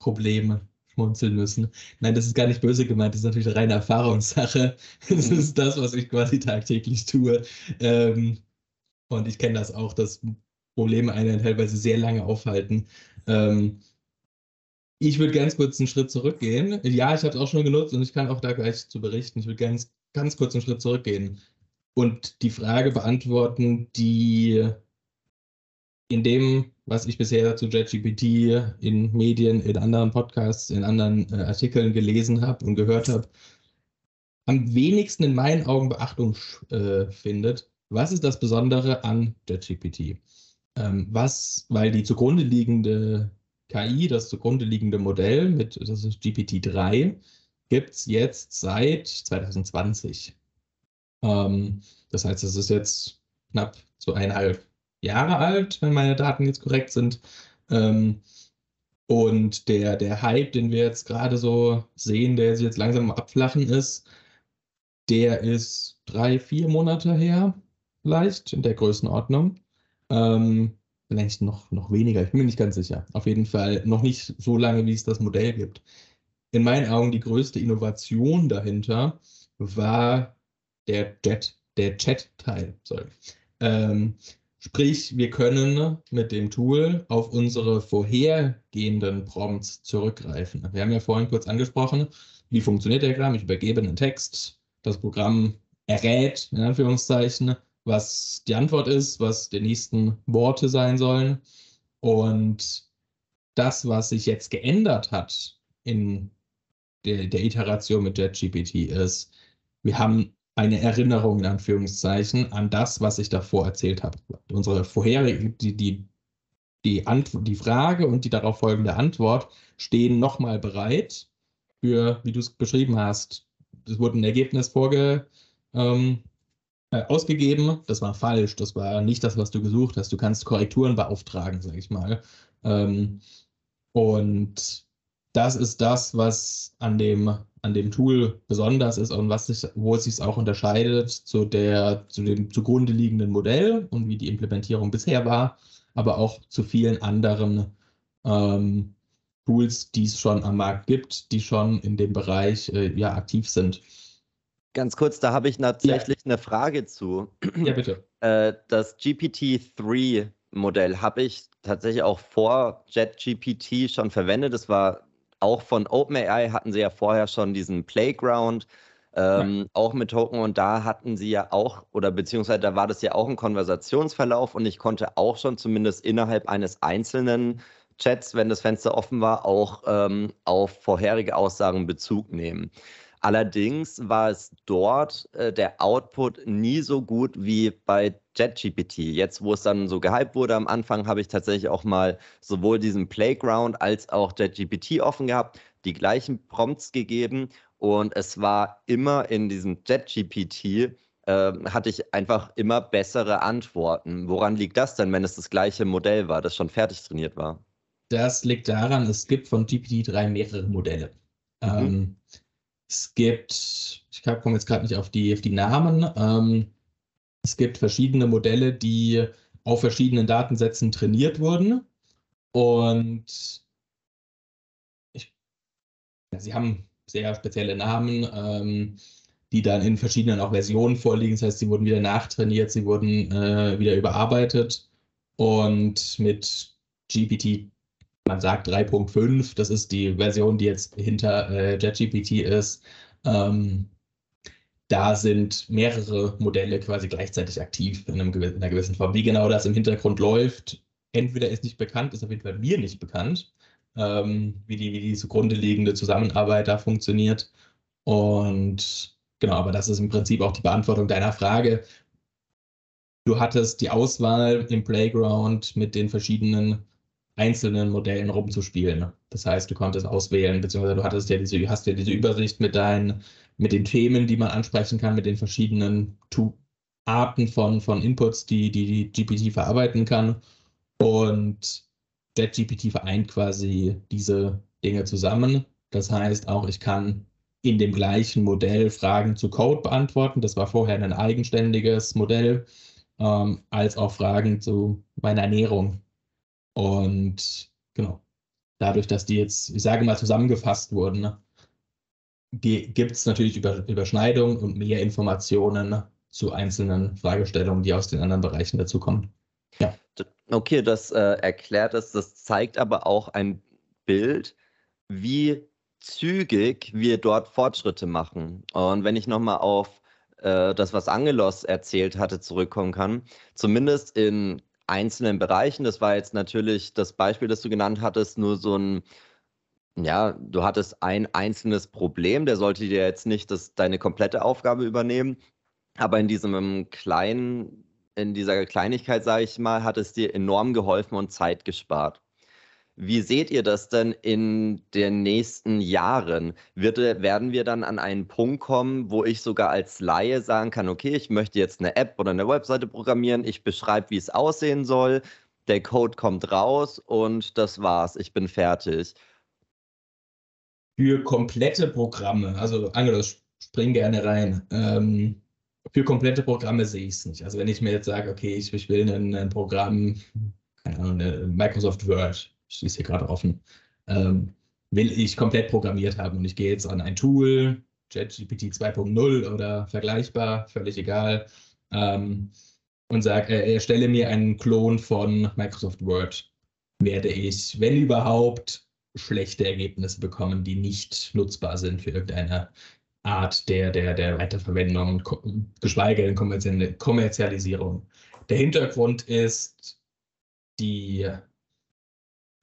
Problem schmunzeln müssen. Nein, das ist gar nicht böse gemeint, das ist natürlich eine reine Erfahrungssache. [LAUGHS] Das mhm. ist das, was ich quasi tagtäglich tue. Ähm, und ich kenne das auch, dass Probleme einen teilweise sehr lange aufhalten. Ähm, ich würde ganz kurz einen Schritt zurückgehen. Ja, ich habe es auch schon genutzt und ich kann auch da gleich zu berichten. Ich würde ganz, ganz kurz einen Schritt zurückgehen und die Frage beantworten, die in dem, was ich bisher zu JetGPT in Medien, in anderen Podcasts, in anderen äh, Artikeln gelesen habe und gehört habe, am wenigsten in meinen Augen Beachtung äh, findet. Was ist das Besondere an JetGPT? Ähm, was, weil die zugrunde liegende KI, das zugrunde liegende Modell mit, das ist GPT-3, gibt es jetzt seit 2020. Ähm, das heißt, es ist jetzt knapp so eineinhalb Jahre alt, wenn meine Daten jetzt korrekt sind. Ähm, und der, der Hype, den wir jetzt gerade so sehen, der jetzt langsam abflachen ist, der ist drei, vier Monate her, vielleicht in der Größenordnung. Ähm, vielleicht noch, noch weniger, ich bin mir nicht ganz sicher. Auf jeden Fall noch nicht so lange, wie es das Modell gibt. In meinen Augen die größte Innovation dahinter war der Jet, der Chat-Teil. Ähm, Sprich, wir können mit dem Tool auf unsere vorhergehenden Prompts zurückgreifen. Wir haben ja vorhin kurz angesprochen, wie funktioniert der Programm? Ich übergebe einen Text, das Programm errät, in Anführungszeichen, was die Antwort ist, was die nächsten Worte sein sollen. Und das, was sich jetzt geändert hat in der, der Iteration mit JetGPT ist, wir haben eine Erinnerung in Anführungszeichen an das, was ich davor erzählt habe. Unsere vorherige, die, die, die, die Frage und die darauf folgende Antwort stehen nochmal bereit für, wie du es beschrieben hast. Es wurde ein Ergebnis vorge, ähm, äh, ausgegeben. Das war falsch. Das war nicht das, was du gesucht hast. Du kannst Korrekturen beauftragen, sage ich mal. Ähm, und das ist das, was an dem an dem Tool besonders ist und was sich, wo es sich auch unterscheidet zu, der, zu dem zugrunde liegenden Modell und wie die Implementierung bisher war, aber auch zu vielen anderen ähm, Tools, die es schon am Markt gibt, die schon in dem Bereich äh, ja, aktiv sind. Ganz kurz, da habe ich tatsächlich ja. eine Frage zu. Ja, bitte. Äh, das GPT-3-Modell habe ich tatsächlich auch vor JetGPT schon verwendet. Das war auch von OpenAI hatten sie ja vorher schon diesen Playground, ähm, ja. auch mit Token und da hatten sie ja auch, oder beziehungsweise da war das ja auch ein Konversationsverlauf und ich konnte auch schon zumindest innerhalb eines einzelnen Chats, wenn das Fenster offen war, auch ähm, auf vorherige Aussagen Bezug nehmen. Allerdings war es dort äh, der Output nie so gut wie bei JetGPT. Jetzt, wo es dann so gehypt wurde am Anfang, habe ich tatsächlich auch mal sowohl diesen Playground als auch JetGPT offen gehabt, die gleichen Prompts gegeben und es war immer in diesem JetGPT äh, hatte ich einfach immer bessere Antworten. Woran liegt das denn, wenn es das gleiche Modell war, das schon fertig trainiert war? Das liegt daran, es gibt von GPT-3 mehrere Modelle. Mhm. Ähm, es gibt, ich komme jetzt gerade nicht auf die, auf die Namen, ähm, es gibt verschiedene Modelle, die auf verschiedenen Datensätzen trainiert wurden. Und ich, ja, sie haben sehr spezielle Namen. Ähm, die dann in verschiedenen auch Versionen vorliegen. Das heißt, sie wurden wieder nachtrainiert, sie wurden äh, wieder überarbeitet. Und mit GPT, man sagt 3.5, das ist die Version, die jetzt hinter äh, JetGPT ist, ähm, da sind mehrere Modelle quasi gleichzeitig aktiv in, einem, in, einer gewissen Form. Wie genau das im Hintergrund läuft, entweder ist nicht bekannt, ist auf jeden Fall mir nicht bekannt, ähm, wie, die, wie die zugrunde liegende Zusammenarbeit da funktioniert. Und Genau, aber das ist im Prinzip auch die Beantwortung deiner Frage. Du hattest die Auswahl im Playground mit den verschiedenen einzelnen Modellen rumzuspielen. Das heißt, du konntest auswählen, beziehungsweise du hattest ja diese, hast ja diese Übersicht mit deinen, mit den Themen, die man ansprechen kann, mit den verschiedenen Arten von, von Inputs, die, die die GPT verarbeiten kann. Und JetGPT vereint quasi diese Dinge zusammen. Das heißt auch, ich kann in dem gleichen Modell Fragen zu Code beantworten. Das war vorher ein eigenständiges Modell, ähm, als auch Fragen zu meiner Ernährung. Und genau, dadurch, dass die jetzt, ich sage mal, zusammengefasst wurden, ne, gibt es natürlich Über Überschneidungen und mehr Informationen zu einzelnen Fragestellungen, die aus den anderen Bereichen dazukommen. Ja. Okay, das äh, erklärt es. Das zeigt aber auch ein Bild, wie zügig wir dort Fortschritte machen. Und wenn ich nochmal auf äh, das, was Angelos erzählt hatte, zurückkommen kann, zumindest in einzelnen Bereichen, das war jetzt natürlich das Beispiel, das du genannt hattest, nur so ein, ja, du hattest ein einzelnes Problem, der sollte dir jetzt nicht das, deine komplette Aufgabe übernehmen, aber in diesem kleinen, in dieser Kleinigkeit, sage ich mal, hat es dir enorm geholfen und Zeit gespart. Wie seht ihr das denn in den nächsten Jahren? Wird, werden wir dann an einen Punkt kommen, wo ich sogar als Laie sagen kann, okay, ich möchte jetzt eine App oder eine Webseite programmieren, ich beschreibe, wie es aussehen soll, der Code kommt raus und das war's, ich bin fertig. Für komplette Programme, also Angelos, spring gerne rein. Ähm, für komplette Programme sehe ich es nicht. Also wenn ich mir jetzt sage, okay, ich, ich will ein, ein Programm, keine Ahnung, Microsoft Word, ich schließe hier gerade offen, ähm, will ich komplett programmiert haben und ich gehe jetzt an ein Tool, ChatGPT 2.0 oder vergleichbar, völlig egal, ähm, und sage, äh, erstelle mir einen Klon von Microsoft Word, werde ich, wenn überhaupt, schlechte Ergebnisse bekommen, die nicht nutzbar sind für irgendeine Art der, der, der Weiterverwendung, geschweige denn Kommerzialisierung. Der Hintergrund ist die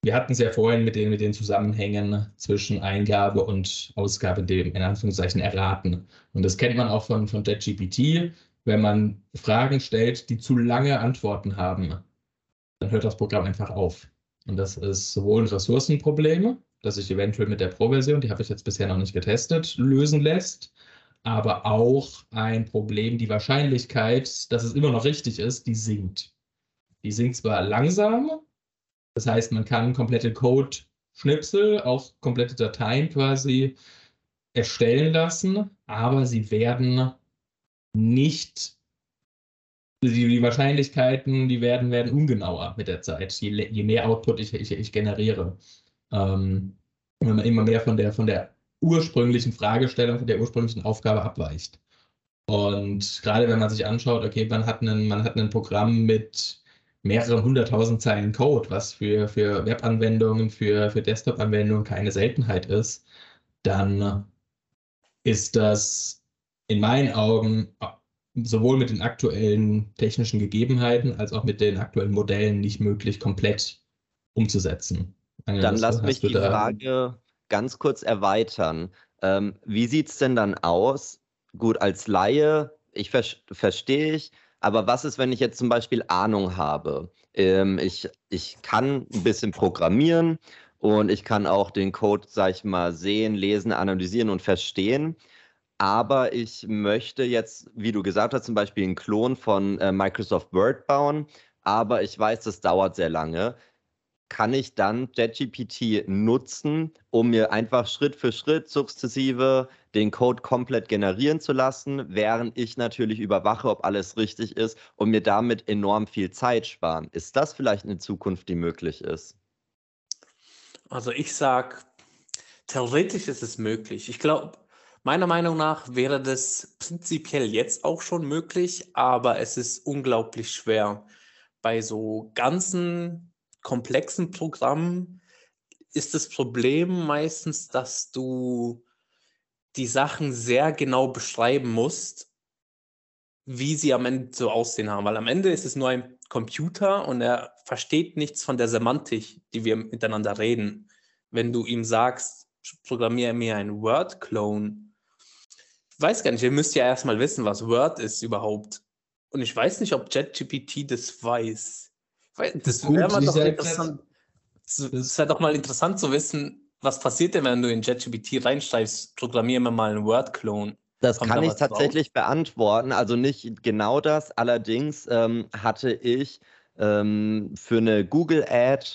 wir hatten es ja vorhin mit den, mit den Zusammenhängen zwischen Eingabe und Ausgabe, dem in Anführungszeichen erraten. Und das kennt man auch von, von JetGPT. Wenn man Fragen stellt, die zu lange Antworten haben, dann hört das Programm einfach auf. Und das ist sowohl ein Ressourcenproblem, das sich eventuell mit der Pro-Version, die habe ich jetzt bisher noch nicht getestet, lösen lässt, aber auch ein Problem, die Wahrscheinlichkeit, dass es immer noch richtig ist, die sinkt. Die sinkt zwar langsam, das heißt, man kann komplette Code-Schnipsel, auch komplette Dateien quasi erstellen lassen, aber sie werden nicht, die, Wahrscheinlichkeiten, die werden, werden ungenauer mit der Zeit, je, je mehr Output ich, ich, ich generiere. Ähm, wenn man immer mehr von der, von der ursprünglichen Fragestellung, von der ursprünglichen Aufgabe abweicht. Und gerade wenn man sich anschaut, okay, man hat ein Programm mit mehrere hunderttausend Zeilen Code, was für, für Webanwendungen, für, für Desktop-Anwendungen keine Seltenheit ist, dann ist das in meinen Augen sowohl mit den aktuellen technischen Gegebenheiten als auch mit den aktuellen Modellen nicht möglich, komplett umzusetzen. Dann lass mich die Frage ganz kurz erweitern. Ähm, wie sieht es denn dann aus? Gut, als Laie, ich ver verstehe ich, aber was ist, wenn ich jetzt zum Beispiel Ahnung habe? Ähm, ich, ich kann ein bisschen programmieren und ich kann auch den Code, sag ich mal, sehen, lesen, analysieren und verstehen. Aber ich möchte jetzt, wie du gesagt hast, zum Beispiel einen Klon von äh, Microsoft Word bauen. Aber ich weiß, das dauert sehr lange kann ich dann JetGPT nutzen, um mir einfach Schritt für Schritt sukzessive den Code komplett generieren zu lassen, während ich natürlich überwache, ob alles richtig ist und mir damit enorm viel Zeit sparen. Ist das vielleicht eine Zukunft, die möglich ist? Also ich sage, theoretisch ist es möglich. Ich glaube, meiner Meinung nach wäre das prinzipiell jetzt auch schon möglich, aber es ist unglaublich schwer. Bei so ganzen komplexen Programmen ist das Problem meistens, dass du die Sachen sehr genau beschreiben musst, wie sie am Ende so aussehen haben. Weil am Ende ist es nur ein Computer und er versteht nichts von der Semantik, die wir miteinander reden. Wenn du ihm sagst, programmiere mir einen Word-Clone, weiß gar nicht, ihr müsst ja erstmal wissen, was Word ist überhaupt. Und ich weiß nicht, ob JetGPT das weiß. Das wäre mal doch interessant. Es wäre doch mal interessant zu wissen, was passiert denn, wenn du in JetGPT reinschreibst, programmiere mir mal einen Word-Clone. Das Kommt kann da ich tatsächlich drauf? beantworten. Also nicht genau das. Allerdings ähm, hatte ich ähm, für eine Google Ad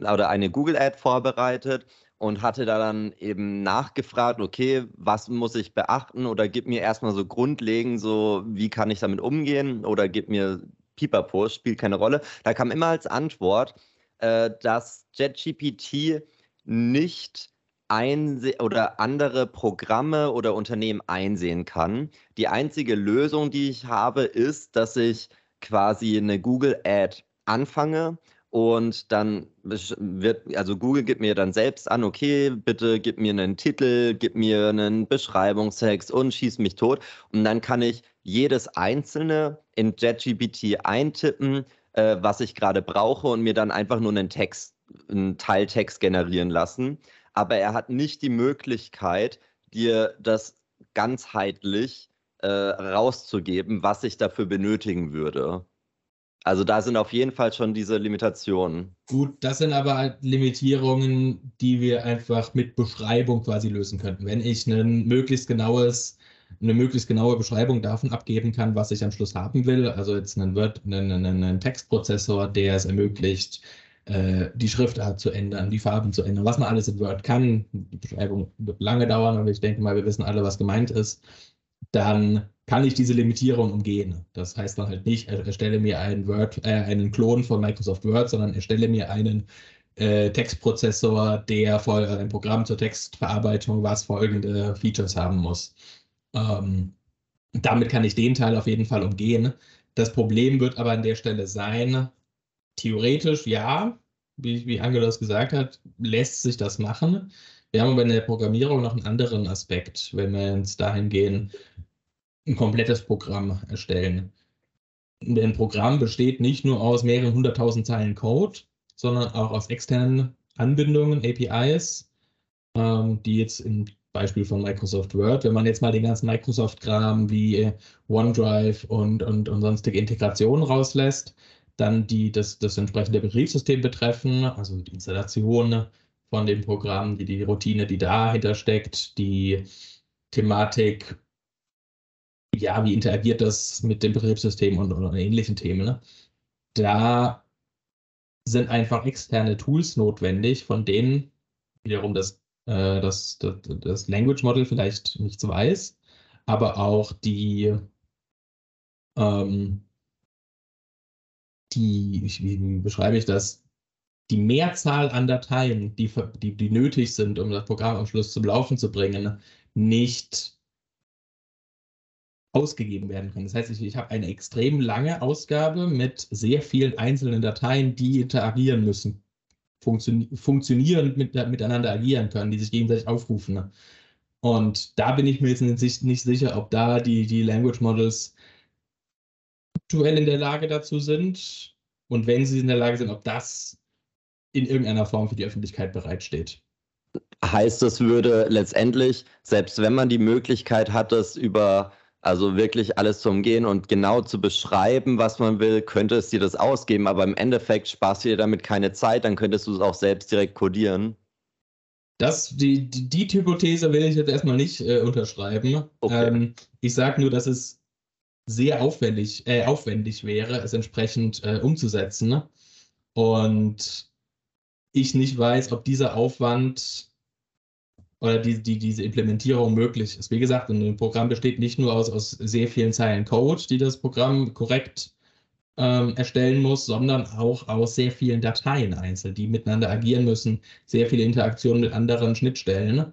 oder eine Google Ad vorbereitet und hatte da dann eben nachgefragt, okay, was muss ich beachten oder gib mir erstmal so grundlegend so, wie kann ich damit umgehen oder gib mir Pipapo, spielt keine Rolle. Da kam immer als Antwort, äh, dass JetGPT nicht einse oder andere Programme oder Unternehmen einsehen kann. Die einzige Lösung, die ich habe, ist, dass ich quasi eine Google Ad anfange und dann wird, also Google gibt mir dann selbst an, okay, bitte gib mir einen Titel, gib mir einen Beschreibungstext und schieß mich tot. Und dann kann ich jedes einzelne in JetGPT eintippen, äh, was ich gerade brauche und mir dann einfach nur einen Text, einen Teiltext generieren lassen. Aber er hat nicht die Möglichkeit, dir das ganzheitlich äh, rauszugeben, ich dafür benötigen würde. Also da sind auf jeden Fall schon diese Limitationen. Gut, das sind aber halt Limitierungen, die wir einfach mit Beschreibung quasi lösen könnten. Wenn ich ein möglichst genaues, eine möglichst genaue Beschreibung davon abgeben kann, was ich am Schluss haben will, also jetzt einen, Word, einen, einen, einen Textprozessor, der es ermöglicht, äh, die Schriftart zu ändern, die Farben zu ändern, was man alles in Word kann. Die Beschreibung wird lange dauern, aber ich denke mal, wir wissen alle, was gemeint ist. Dann kann ich diese Limitierung umgehen. Das heißt dann halt nicht, erstelle mir einen Word, äh, einen Klon von Microsoft Word, sondern erstelle mir einen äh, Textprozessor, der voll ein Programm zur Textverarbeitung, was folgende Features haben muss. Ähm, damit kann ich den Teil auf jeden Fall umgehen. Das Problem wird aber an der Stelle sein, theoretisch ja, wie, wie Angelos gesagt hat, lässt sich das machen. Wir haben aber in der Programmierung noch einen anderen Aspekt, wenn wir jetzt dahin gehen, ein komplettes Programm erstellen. Ein Programm besteht nicht nur aus mehreren hunderttausend Zeilen Code, sondern auch aus externen Anbindungen, APIs, ähm, die jetzt im Beispiel von Microsoft Word, wenn man jetzt mal den ganzen Microsoft-Kram wie OneDrive und, und, und sonstige Integrationen rauslässt, dann die das, das entsprechende Betriebssystem betreffen, also die Installation von dem Programm, die, die Routine, die dahinter steckt, die Thematik ja, wie interagiert das mit dem Betriebssystem und, und ähnlichen Themen. Ne? Da sind einfach externe Tools notwendig, von denen wiederum das, äh, das, das, das Language Model vielleicht nichts weiß, aber auch die, ähm, die, wie, wie beschreibe ich das, die Mehrzahl an Dateien, die, die, die nötig sind, um das Programm am Schluss zum Laufen zu bringen, nicht ausgegeben werden können. Das heißt, ich, ich habe eine extrem lange Ausgabe mit sehr vielen einzelnen Dateien, die interagieren müssen, funktio funktionieren, mit, miteinander agieren können, die sich gegenseitig aufrufen. Und da bin ich mir jetzt nicht, sicher, ob da die, die Language Models aktuell in der Lage dazu sind. Und wenn sie in der Lage sind, ob das in irgendeiner Form für die Öffentlichkeit bereitsteht. Heißt, das würde letztendlich, selbst wenn man die Möglichkeit hat, das über also wirklich alles zu umgehen und genau zu beschreiben, was man will, könnte es dir das ausgeben, aber im Endeffekt sparst du dir damit keine Zeit, dann könntest du es auch selbst direkt codieren. Das, die, die, die Hypothese will ich jetzt erstmal nicht äh, unterschreiben. Okay. Ähm, ich sage nur, dass es sehr aufwendig, äh, aufwendig wäre, es entsprechend äh, umzusetzen. Und ich nicht weiß, ob dieser Aufwand oder die, die, diese Implementierung möglich ist. Wie gesagt, ein Programm besteht nicht nur aus, aus sehr vielen Zeilen Code, die das Programm korrekt ähm, erstellen muss, sondern auch aus sehr vielen Dateien einzeln, die miteinander agieren müssen, sehr viele Interaktionen mit anderen Schnittstellen,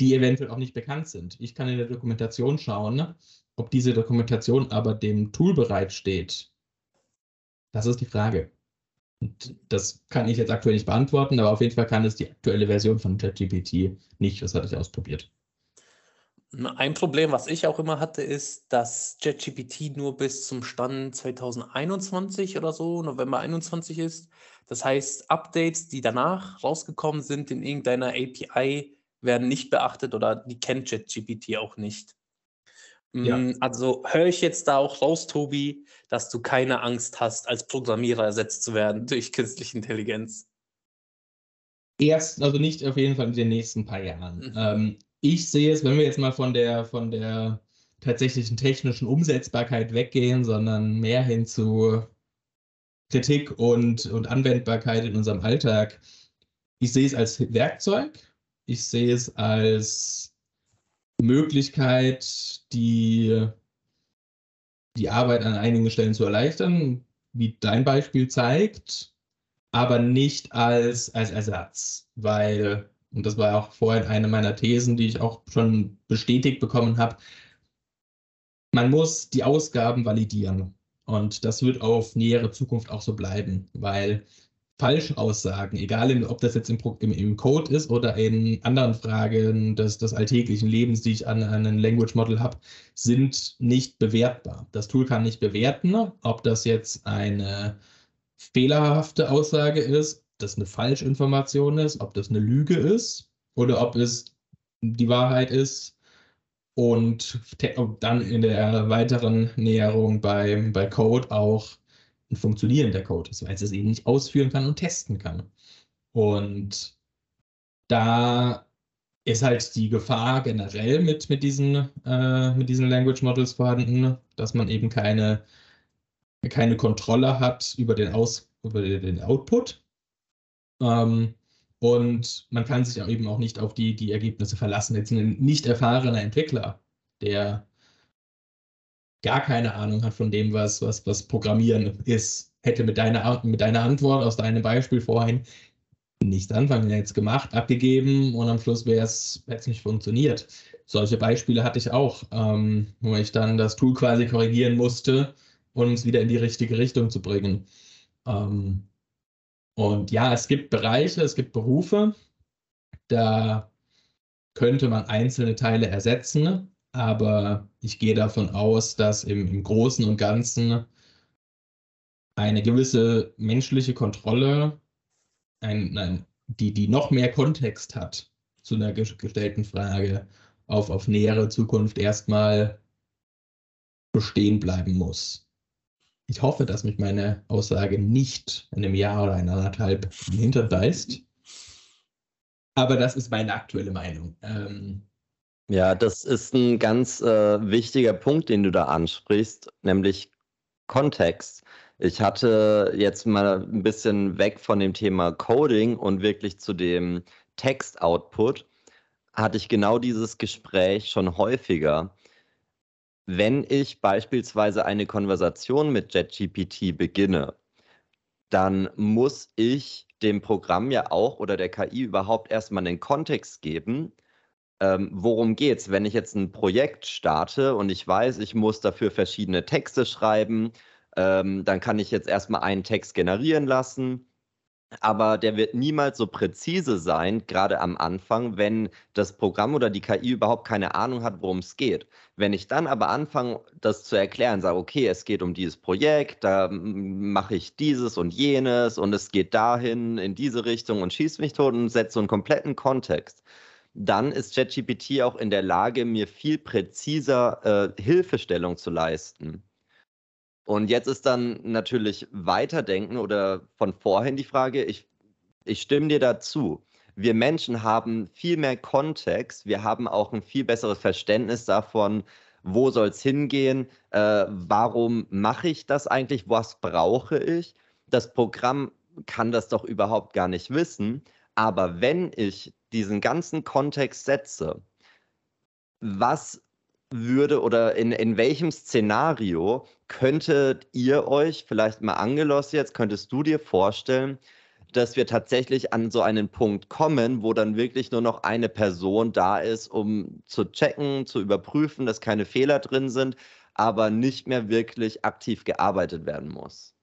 die eventuell auch nicht bekannt sind. Ich kann in der Dokumentation schauen, ob diese Dokumentation aber dem Tool bereitsteht. Das ist die Frage. Das kann ich jetzt aktuell nicht beantworten, aber auf jeden Fall kann es die aktuelle Version von ChatGPT nicht. Das hatte ich ausprobiert. Ein Problem, was ich auch immer hatte, ist, dass ChatGPT nur bis zum Stand 2021 oder so, November 21 ist. Das heißt, Updates, die danach rausgekommen sind in irgendeiner API, werden nicht beachtet oder die kennt ChatGPT auch nicht. Ja. Mm, also höre ich jetzt da auch raus, Tobi, dass du keine Angst hast, als Programmierer ersetzt zu werden durch künstliche Intelligenz. Erst, also nicht auf jeden Fall in den nächsten paar Jahren. Mhm. Ähm, ich sehe es, wenn wir jetzt mal von der, von der tatsächlichen technischen Umsetzbarkeit weggehen, sondern mehr hin zu Kritik und, und Anwendbarkeit in unserem Alltag. Ich sehe es als Werkzeug. Ich sehe es als Möglichkeit, die die Arbeit an einigen Stellen zu erleichtern, wie dein Beispiel zeigt, aber nicht als, als Ersatz, weil, und das war auch vorhin eine meiner Thesen, die ich auch schon bestätigt bekommen habe, man muss die Ausgaben validieren. Und das wird auf nähere Zukunft auch so bleiben, weil Falschaussagen, egal ob das jetzt im, im, im, Code ist oder in anderen Fragen des, des alltäglichen Lebens, die ich an, an einem Language Model habe, sind nicht bewertbar. Das Tool kann nicht bewerten, ob das jetzt eine fehlerhafte Aussage ist, das eine Falschinformation ist, ob das eine Lüge ist oder ob es die Wahrheit ist. Und dann in der weiteren Näherung bei, bei Code auch ein funktionierender Code ist, weil es es eben nicht ausführen kann und testen kann. Und da ist halt die Gefahr generell mit, mit, diesen, äh, mit diesen Language Models vorhanden, dass man eben keine, keine Kontrolle hat über den, Aus, über den Output. Ähm, und man kann sich auch eben auch nicht auf die, die Ergebnisse verlassen. Jetzt ein nicht erfahrener Entwickler, der gar keine Ahnung hat von dem, was, was, was Programmieren ist, hätte mit deiner, mit deiner Antwort aus deinem Beispiel vorhin nichts anfangen. Jetzt gemacht, abgegeben und am Schluss wäre es nicht funktioniert. Solche Beispiele hatte ich auch, ähm, wo ich dann das Tool quasi korrigieren musste, um es wieder in die richtige Richtung zu bringen. Ähm, und ja, es gibt Bereiche, es gibt Berufe, da könnte man einzelne Teile ersetzen, aber ich gehe davon aus, dass im, im Großen und Ganzen eine gewisse menschliche Kontrolle, ein, ein, die, die noch mehr Kontext hat zu einer gestellten Frage, auf, auf nähere Zukunft erstmal bestehen bleiben muss. Ich hoffe, dass mich meine Aussage nicht in einem Jahr oder eineinhalb hinterbeißt. Aber das ist meine aktuelle Meinung. Ähm, ja, das ist ein ganz äh, wichtiger Punkt, den du da ansprichst, nämlich Kontext. Ich hatte jetzt mal ein bisschen weg von dem Thema Coding und wirklich zu dem Text-Output, hatte ich genau dieses Gespräch schon häufiger. Wenn ich beispielsweise eine Konversation mit JetGPT beginne, dann muss ich dem Programm ja auch oder der KI überhaupt erstmal einen Kontext geben, ähm, worum geht's, wenn ich jetzt ein Projekt starte und ich weiß, ich muss dafür verschiedene Texte schreiben, ähm, dann kann ich jetzt erstmal einen Text generieren lassen. Aber der wird niemals so präzise sein, gerade am Anfang, wenn das Programm oder die KI überhaupt keine Ahnung hat, worum es geht. Wenn ich dann aber anfange, das zu erklären, sage, okay, es geht um dieses Projekt, da mache ich dieses und jenes und es geht dahin in diese Richtung und schieße mich tot und setze so einen kompletten Kontext, dann ist ChatGPT auch in der Lage, mir viel präziser äh, Hilfestellung zu leisten. Und jetzt ist dann natürlich Weiterdenken oder von vorhin die Frage, ich, ich stimme dir dazu. Wir Menschen haben viel mehr Kontext, wir haben auch ein viel besseres Verständnis davon, wo soll es hingehen, äh, warum mache ich das eigentlich, was brauche ich. Das Programm kann das doch überhaupt gar nicht wissen, aber wenn ich diesen ganzen Kontext setze, was würde oder in, in welchem Szenario könntet ihr euch, vielleicht mal angelost jetzt, könntest du dir vorstellen, dass wir tatsächlich an so einen Punkt kommen, wo dann wirklich nur noch eine Person da ist, um zu checken, zu überprüfen, dass keine Fehler drin sind, aber nicht mehr wirklich aktiv gearbeitet werden muss.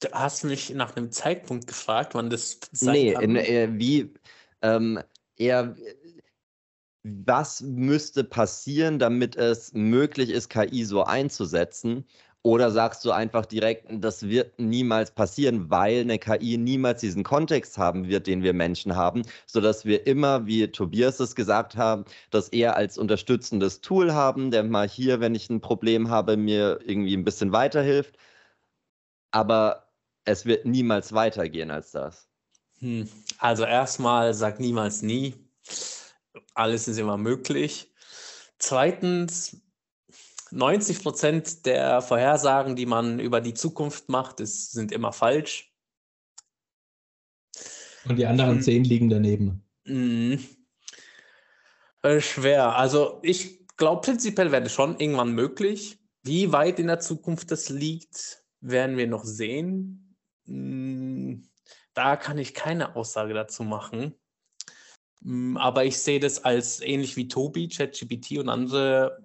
Du hast mich nach einem Zeitpunkt gefragt, wann das sein nee, kann. Nee, äh, wie ähm, eher was müsste passieren, damit es möglich ist, KI so einzusetzen? Oder sagst du einfach direkt, das wird niemals passieren, weil eine KI niemals diesen Kontext haben wird, den wir Menschen haben, sodass wir immer, wie Tobias es gesagt hat, das eher als unterstützendes Tool haben, der mal hier, wenn ich ein Problem habe, mir irgendwie ein bisschen weiterhilft. Aber es wird niemals weitergehen als das. Hm. Also erstmal sag niemals nie alles ist immer möglich. Zweitens, 90 Prozent der Vorhersagen, die man über die Zukunft macht, ist, sind immer falsch. Und die anderen zehn liegen daneben. Mhm. Äh, schwer. Also ich glaube, prinzipiell wäre das schon irgendwann möglich. Wie weit in der Zukunft das liegt, werden wir noch sehen. Mhm. Da kann ich keine Aussage dazu machen. Mm, aber ich sehe das als ähnlich wie Tobi, ChatGPT und andere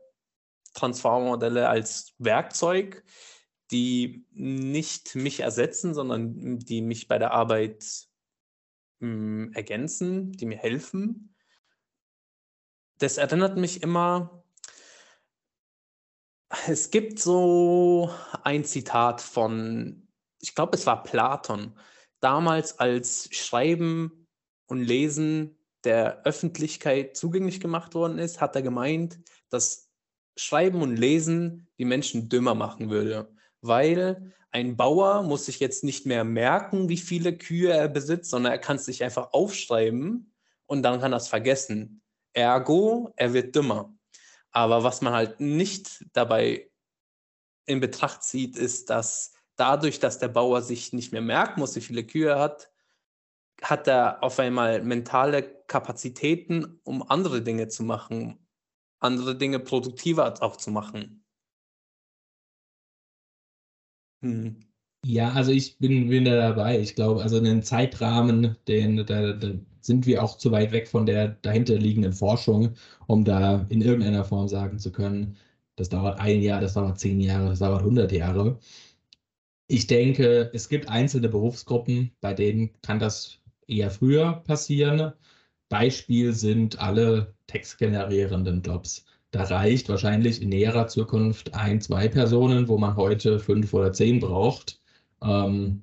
Transformer-Modelle als Werkzeug, die nicht mich ersetzen, sondern die mich bei der Arbeit mh, mm, ergänzen, die mir helfen. Das erinnert mich immer, es gibt so ein Zitat von, ich glaube, es war Platon, damals als Schreiben und Lesen der Öffentlichkeit zugänglich gemacht worden ist, hat er gemeint, dass Schreiben und Lesen die Menschen dümmer machen würde, weil ein Bauer muss sich jetzt nicht mehr merken, wie viele Kühe er besitzt, sondern er kann es sich einfach aufschreiben und dann kann er es vergessen. Ergo, er wird dümmer. Aber was man halt nicht dabei in Betracht zieht, ist, dass dadurch, dass der Bauer sich nicht mehr merken muss, wie viele Kühe er hat, hat er auf einmal mentale Kapazitäten, um andere Dinge zu machen, andere Dinge produktiver auch zu machen. Hm. Ja, also ich bin, da dabei. Ich glaube, also einen Zeitrahmen, den, da, da sind wir auch zu weit weg von der dahinterliegenden Forschung, um da in irgendeiner Form sagen zu können, das dauert ein Jahr, das dauert zehn Jahre, das dauert 100 Jahre. Ich denke, es gibt einzelne Berufsgruppen, bei denen kann das eher früher passieren. Beispiel sind alle textgenerierenden Jobs. Da reicht wahrscheinlich in näherer Zukunft ein, zwei Personen, wo man heute fünf oder zehn braucht, ähm,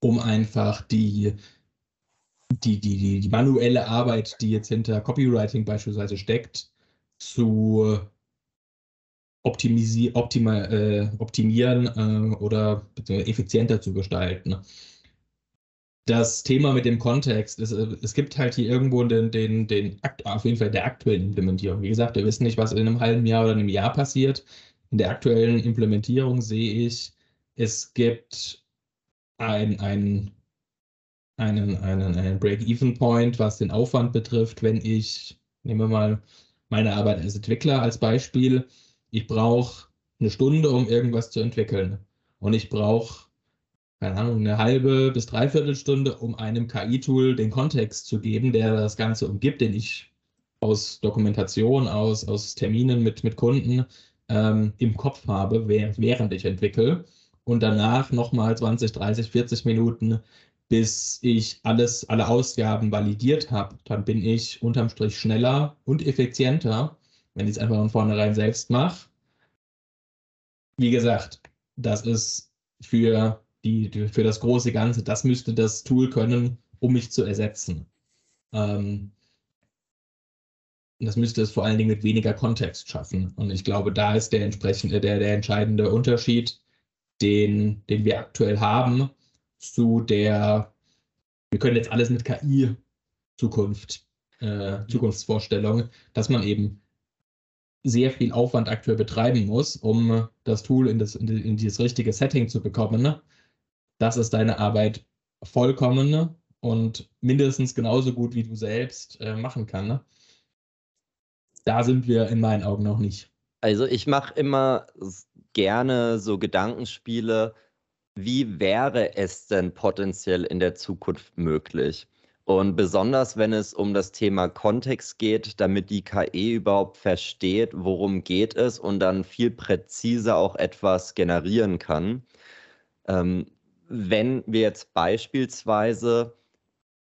um einfach die, die, die, die, die manuelle Arbeit, die jetzt hinter Copywriting beispielsweise steckt, zu optimisi optima, äh, optimieren äh, oder effizienter zu gestalten das Thema mit dem Kontext, es, es gibt halt hier irgendwo den, den, den Akt, auf jeden Fall der aktuellen Implementierung. Wie gesagt, wir wissen nicht, was in einem halben Jahr oder einem Jahr passiert. In der aktuellen Implementierung sehe ich, es gibt ein, ein, einen, einen, einen Break-Even-Point, was den Aufwand betrifft, wenn ich, nehmen wir mal meine Arbeit als Entwickler als Beispiel, ich brauche eine Stunde, um irgendwas zu entwickeln. Und ich brauche keine Ahnung, eine halbe bis dreiviertel Stunde, um einem KI-Tool den Kontext zu geben, der das Ganze umgibt, den ich aus Dokumentation, aus, aus Terminen mit, mit Kunden ähm, im Kopf habe, während ich entwickle. und danach nochmal 20, 30, 40 Minuten, bis ich alles, alle Ausgaben validiert habe. Dann bin ich unterm Strich schneller und effizienter, wenn ich es einfach von vornherein selbst mache. Wie gesagt, das ist für, die, für das große Ganze, das müsste das Tool können, um mich zu ersetzen. Ähm, das müsste es vor allen Dingen mit weniger Kontext schaffen. Und ich glaube, da ist der entsprechende, der, der entscheidende Unterschied, den, den wir aktuell haben, zu der, wir können jetzt alles mit KI Zukunft, äh, Zukunftsvorstellung, dass man eben sehr viel Aufwand aktuell betreiben muss, um das Tool in, das, in, in richtige Setting zu bekommen. Das ist deine Arbeit vollkommen und mindestens genauso gut wie du selbst äh, machen kann da sind wir in meinen Augen noch nicht. Also ich mache immer gerne so Gedankenspiele, wie wäre es denn potenziell in der Zukunft möglich? Und besonders wenn es um das Thema Kontext geht, damit die KI überhaupt versteht, worum geht es und dann viel präziser auch etwas generieren kann. Ähm, wenn wir jetzt beispielsweise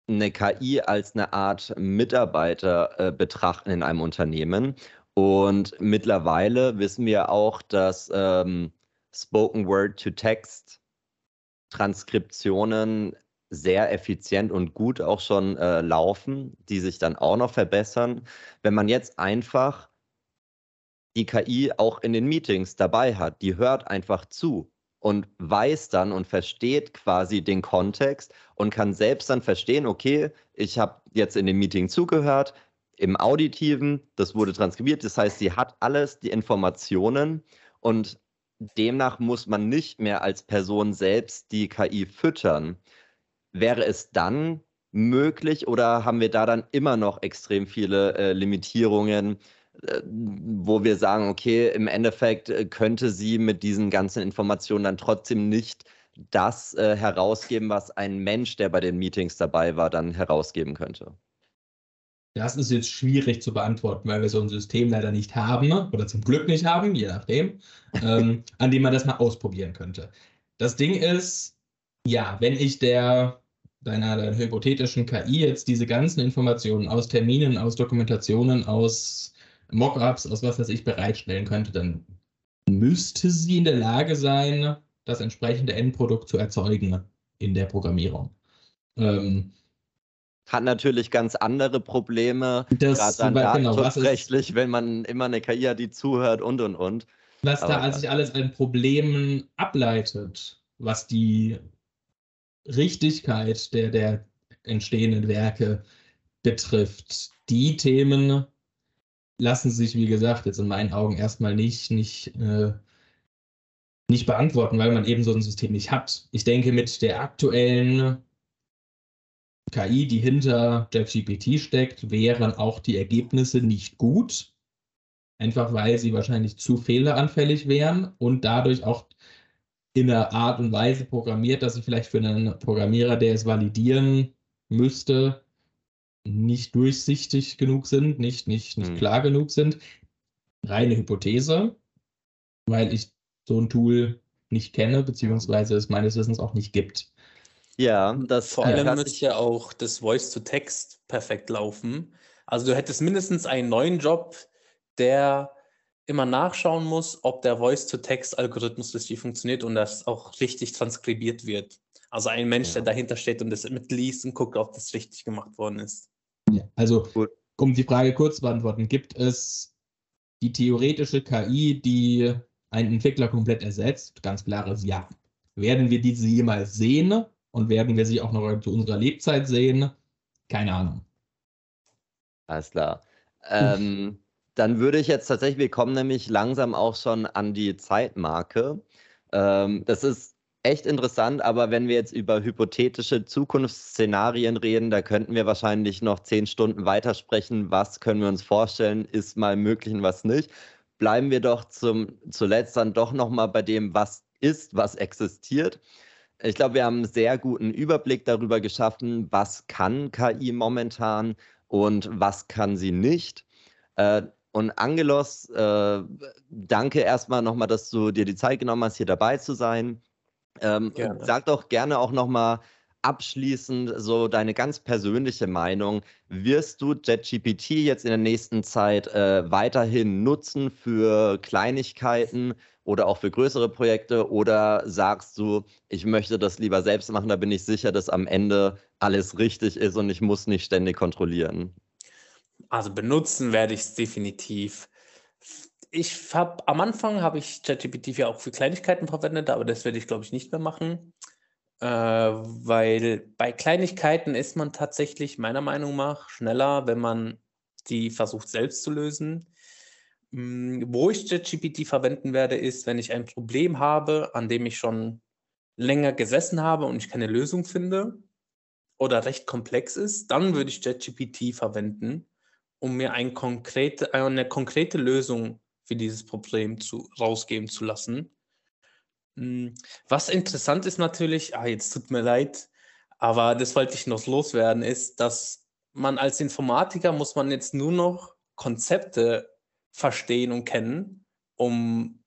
eine KI als eine Art Mitarbeiter äh, betrachten in einem Unternehmen. Und mittlerweile wissen wir auch, dass ähm, Spoken Word to Text Transkriptionen sehr effizient und gut auch schon äh, laufen, die sich dann auch noch verbessern. Wenn man jetzt einfach die KI auch in den Meetings dabei hat, die hört einfach zu und weiß dann und versteht quasi den Kontext und kann selbst dann verstehen, okay, ich habe jetzt in dem Meeting zugehört, im Auditiven, das wurde transkribiert, das heißt, sie hat alles die Informationen und demnach muss man nicht mehr als Person selbst die KI füttern. Wäre es dann möglich oder haben wir da dann immer noch extrem viele äh, Limitierungen? Äh, wo wir sagen, okay, im Endeffekt äh, könnte sie mit diesen ganzen Informationen dann trotzdem nicht das äh, herausgeben, was ein Mensch, der bei den Meetings dabei war, dann herausgeben könnte. Das ist jetzt schwierig zu beantworten, weil wir so ein System leider nicht haben oder zum Glück nicht haben, je nachdem, ähm, an dem man das mal ausprobieren könnte. Das Ding ist, ja, wenn ich der deiner, deiner hypothetischen KI jetzt diese ganzen Informationen aus Terminen, aus Dokumentationen, aus Mockups aus was weiß ich bereitstellen könnte, dann müsste sie in der Lage sein, das entsprechende Endprodukt zu erzeugen in der Programmierung. Ähm, hat natürlich ganz andere Probleme, gerade dann genau, datenschutzrechtlich, wenn man immer eine KI hat, die zuhört und und und. Was Aber, da an sich alles an Problemen ableitet, was die Richtigkeit der, der entstehenden Werke betrifft, die Themen lassen sich, wie gesagt, jetzt in meinen Augen erstmal nicht, nicht, äh, nicht beantworten, weil man eben so ein System nicht hat. Ich denke, mit der aktuellen KI, die hinter JetGPT steckt, wären auch die Ergebnisse nicht gut. Einfach weil sie wahrscheinlich zu fehleranfällig wären und dadurch auch in einer Art und Weise programmiert, dass sie vielleicht für einen Programmierer, der es validieren müsste, nicht durchsichtig genug sind, nicht, nicht, nicht hm. klar genug sind. Reine Hypothese, weil ich so ein Tool nicht kenne, beziehungsweise es meines Wissens auch nicht gibt. Ja, das vor allem müsste ja auch das Voice-to-Text perfekt laufen. Also du hättest mindestens einen neuen Job, der immer nachschauen muss, ob der Voice-to-Text-Algorithmus richtig funktioniert und das auch richtig transkribiert wird. Also ein Mensch, ja. der dahinter steht und das mitliest und guckt, ob das richtig gemacht worden ist. Ja, also, Gut. um die Frage kurz zu beantworten, gibt es die theoretische KI, die einen Entwickler komplett ersetzt? Ganz klares Ja. Werden wir diese jemals sehen und werden wir sie auch noch zu unserer Lebzeit sehen? Keine Ahnung. Alles klar. Ähm, dann würde ich jetzt tatsächlich, wir kommen nämlich langsam auch schon an die Zeitmarke. Ähm, das ist echt interessant, aber wenn wir jetzt über hypothetische Zukunftsszenarien reden, da könnten wir wahrscheinlich noch zehn Stunden weitersprechen. Was können wir uns vorstellen, ist mal möglich und was nicht. Bleiben wir doch zum, zuletzt dann doch nochmal bei dem, was ist, was existiert. Ich glaube, wir haben einen sehr guten Überblick darüber geschaffen, was kann KI momentan und was kann sie nicht. Äh, und Angelos, äh, danke erstmal nochmal, dass du dir die Zeit genommen hast, hier dabei zu sein. Ähm, sag doch gerne auch nochmal abschließend so deine ganz persönliche Meinung. Wirst du JetGPT jetzt in der nächsten Zeit äh, weiterhin nutzen für Kleinigkeiten oder auch für größere Projekte? Oder sagst du, ich möchte das lieber selbst machen, da bin ich sicher, dass am Ende alles richtig ist und ich muss nicht ständig kontrollieren? Also benutzen werde ich es definitiv. Ich habe am Anfang habe ich ChatGPT ja auch für Kleinigkeiten verwendet, aber das werde ich glaube ich nicht mehr machen. Äh, weil bei Kleinigkeiten ist man tatsächlich meiner Meinung nach schneller, wenn man die versucht selbst zu lösen. Hm, wo ich ChatGPT verwenden werde, ist, wenn ich ein Problem habe, an dem ich schon länger gesessen habe und ich keine Lösung finde oder recht komplex ist, dann würde ich ChatGPT verwenden, um mir ein konkrete, eine konkrete Lösung für dieses Problem zu, rausgeben zu lassen. Hm, was interessant ist natürlich, ah, jetzt tut mir leid, aber das wollte ich noch loswerden, ist, dass man als Informatiker muss man jetzt nur noch Konzepte verstehen und kennen, um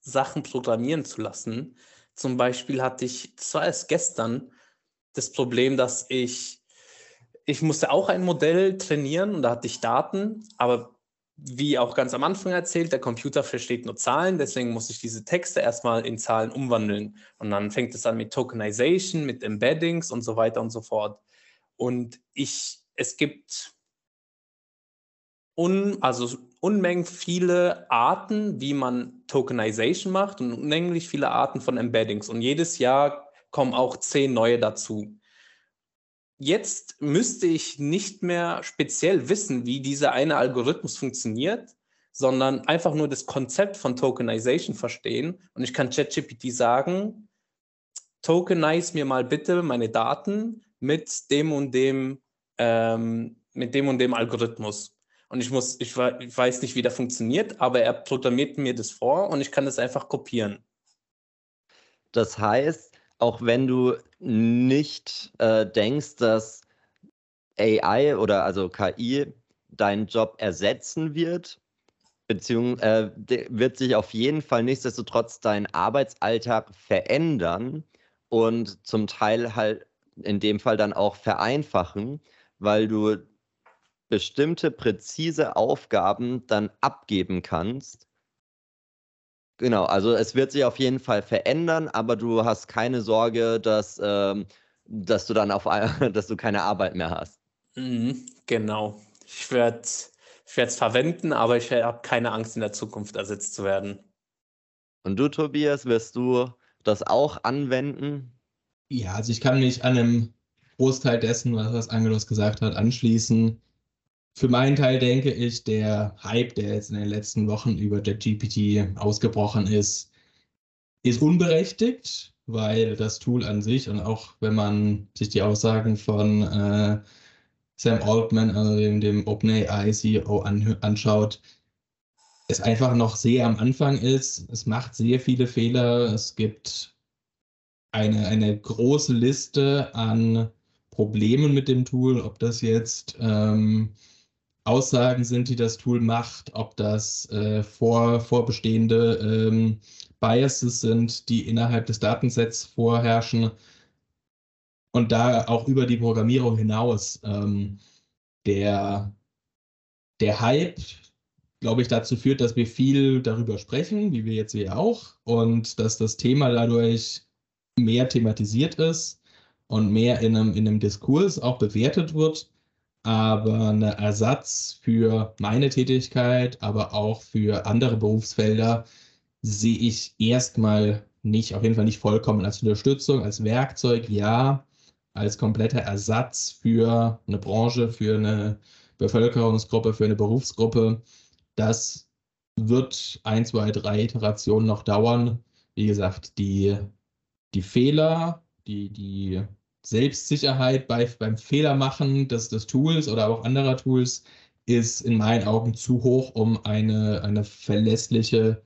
Sachen programmieren zu lassen. Zum Beispiel hatte ich, das war erst gestern, das Problem, dass ich, ich musste auch ein Modell trainieren und da hatte ich Daten, aber wie auch ganz am Anfang erzählt, der Computer versteht nur Zahlen, deswegen muss ich diese Texte erstmal in Zahlen umwandeln. Und dann fängt es an mit Tokenization, mit Embeddings und so weiter und so fort. Und ich, es gibt un, also Unmengen viele Arten, wie man Tokenization macht und unendlich viele Arten von Embeddings. Und jedes Jahr kommen auch zehn neue dazu jetzt müsste ich nicht mehr speziell wissen, wie dieser eine Algorithmus funktioniert, sondern einfach nur das Konzept von Tokenization verstehen. Und ich kann ChatGPT sagen, tokenize mir mal bitte meine Daten mit dem und dem, ähm, mit dem und dem Algorithmus. Und ich muss, ich, ich weiß nicht, wie der funktioniert, aber er programmiert mir das vor und ich kann das einfach kopieren. Das heißt, auch wenn du nicht äh, denkst, dass AI oder also KI deinen Job ersetzen wird, beziehungsweise äh, wird sich auf jeden Fall nichtsdestotrotz dein Arbeitsalltag verändern und zum Teil halt in dem Fall dann auch vereinfachen, weil du bestimmte präzise Aufgaben dann abgeben kannst Genau, also es wird sich auf jeden Fall verändern, aber du hast keine Sorge, dass, ähm, dass du dann auf [LAUGHS] dass du keine Arbeit mehr hast. Mhm, genau. Ich werde es verwenden, aber ich habe keine Angst, in der Zukunft ersetzt zu werden. Und du, Tobias, wirst du das auch anwenden? Ja, also ich kann mich an einem Großteil dessen, was, was Angelos gesagt hat, anschließen. Für meinen Teil denke ich, der Hype, der jetzt in den letzten Wochen über JetGPT ausgebrochen ist, ist unberechtigt, weil das Tool an sich und auch wenn man sich die Aussagen von äh, Sam Altman, also dem, dem OpenAI CEO, an, anschaut, es einfach noch sehr am Anfang ist. Es macht sehr viele Fehler. Es gibt eine, eine große Liste an Problemen mit dem Tool, ob das jetzt ähm, Aussagen sind, die das Tool macht, ob das äh, vor, vorbestehende ähm, Biases sind, die innerhalb des Datensets vorherrschen und da auch über die Programmierung hinaus. Ähm, der, der Hype, glaube ich, dazu führt, dass wir viel darüber sprechen, wie wir jetzt hier auch, und dass das Thema dadurch mehr thematisiert ist und mehr in einem, in einem Diskurs auch bewertet wird aber ein Ersatz für meine Tätigkeit, aber auch für andere Berufsfelder sehe ich erstmal nicht, auf jeden Fall nicht vollkommen als Unterstützung, als Werkzeug, ja, als kompletter Ersatz für eine Branche, für eine Bevölkerungsgruppe, für eine Berufsgruppe. Das wird ein, zwei, drei Iterationen noch dauern. Wie gesagt, die, die Fehler, die, die Selbstsicherheit bei, beim Fehlermachen des, des Tools oder auch anderer Tools ist in meinen Augen zu hoch, um eine, eine verlässliche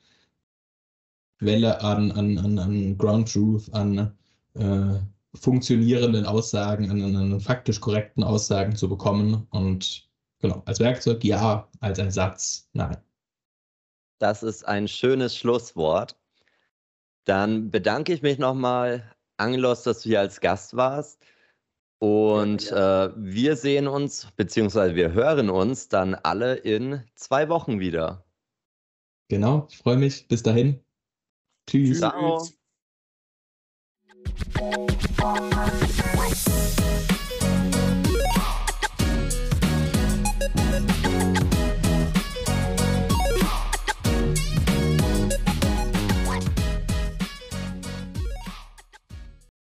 Quelle an, an, an, an Ground Truth, an äh, funktionierenden Aussagen, an, an faktisch korrekten Aussagen zu bekommen. Und genau, als Werkzeug ja, als Ersatz nein. Das ist ein schönes Schlusswort. Dann bedanke ich mich nochmal, Angelos, dass du hier als Gast warst. Und ja, äh, wir sehen uns, beziehungsweise wir hören uns dann alle in zwei Wochen wieder. Genau, ich freue mich. Bis dahin. Tschüss. Ciao.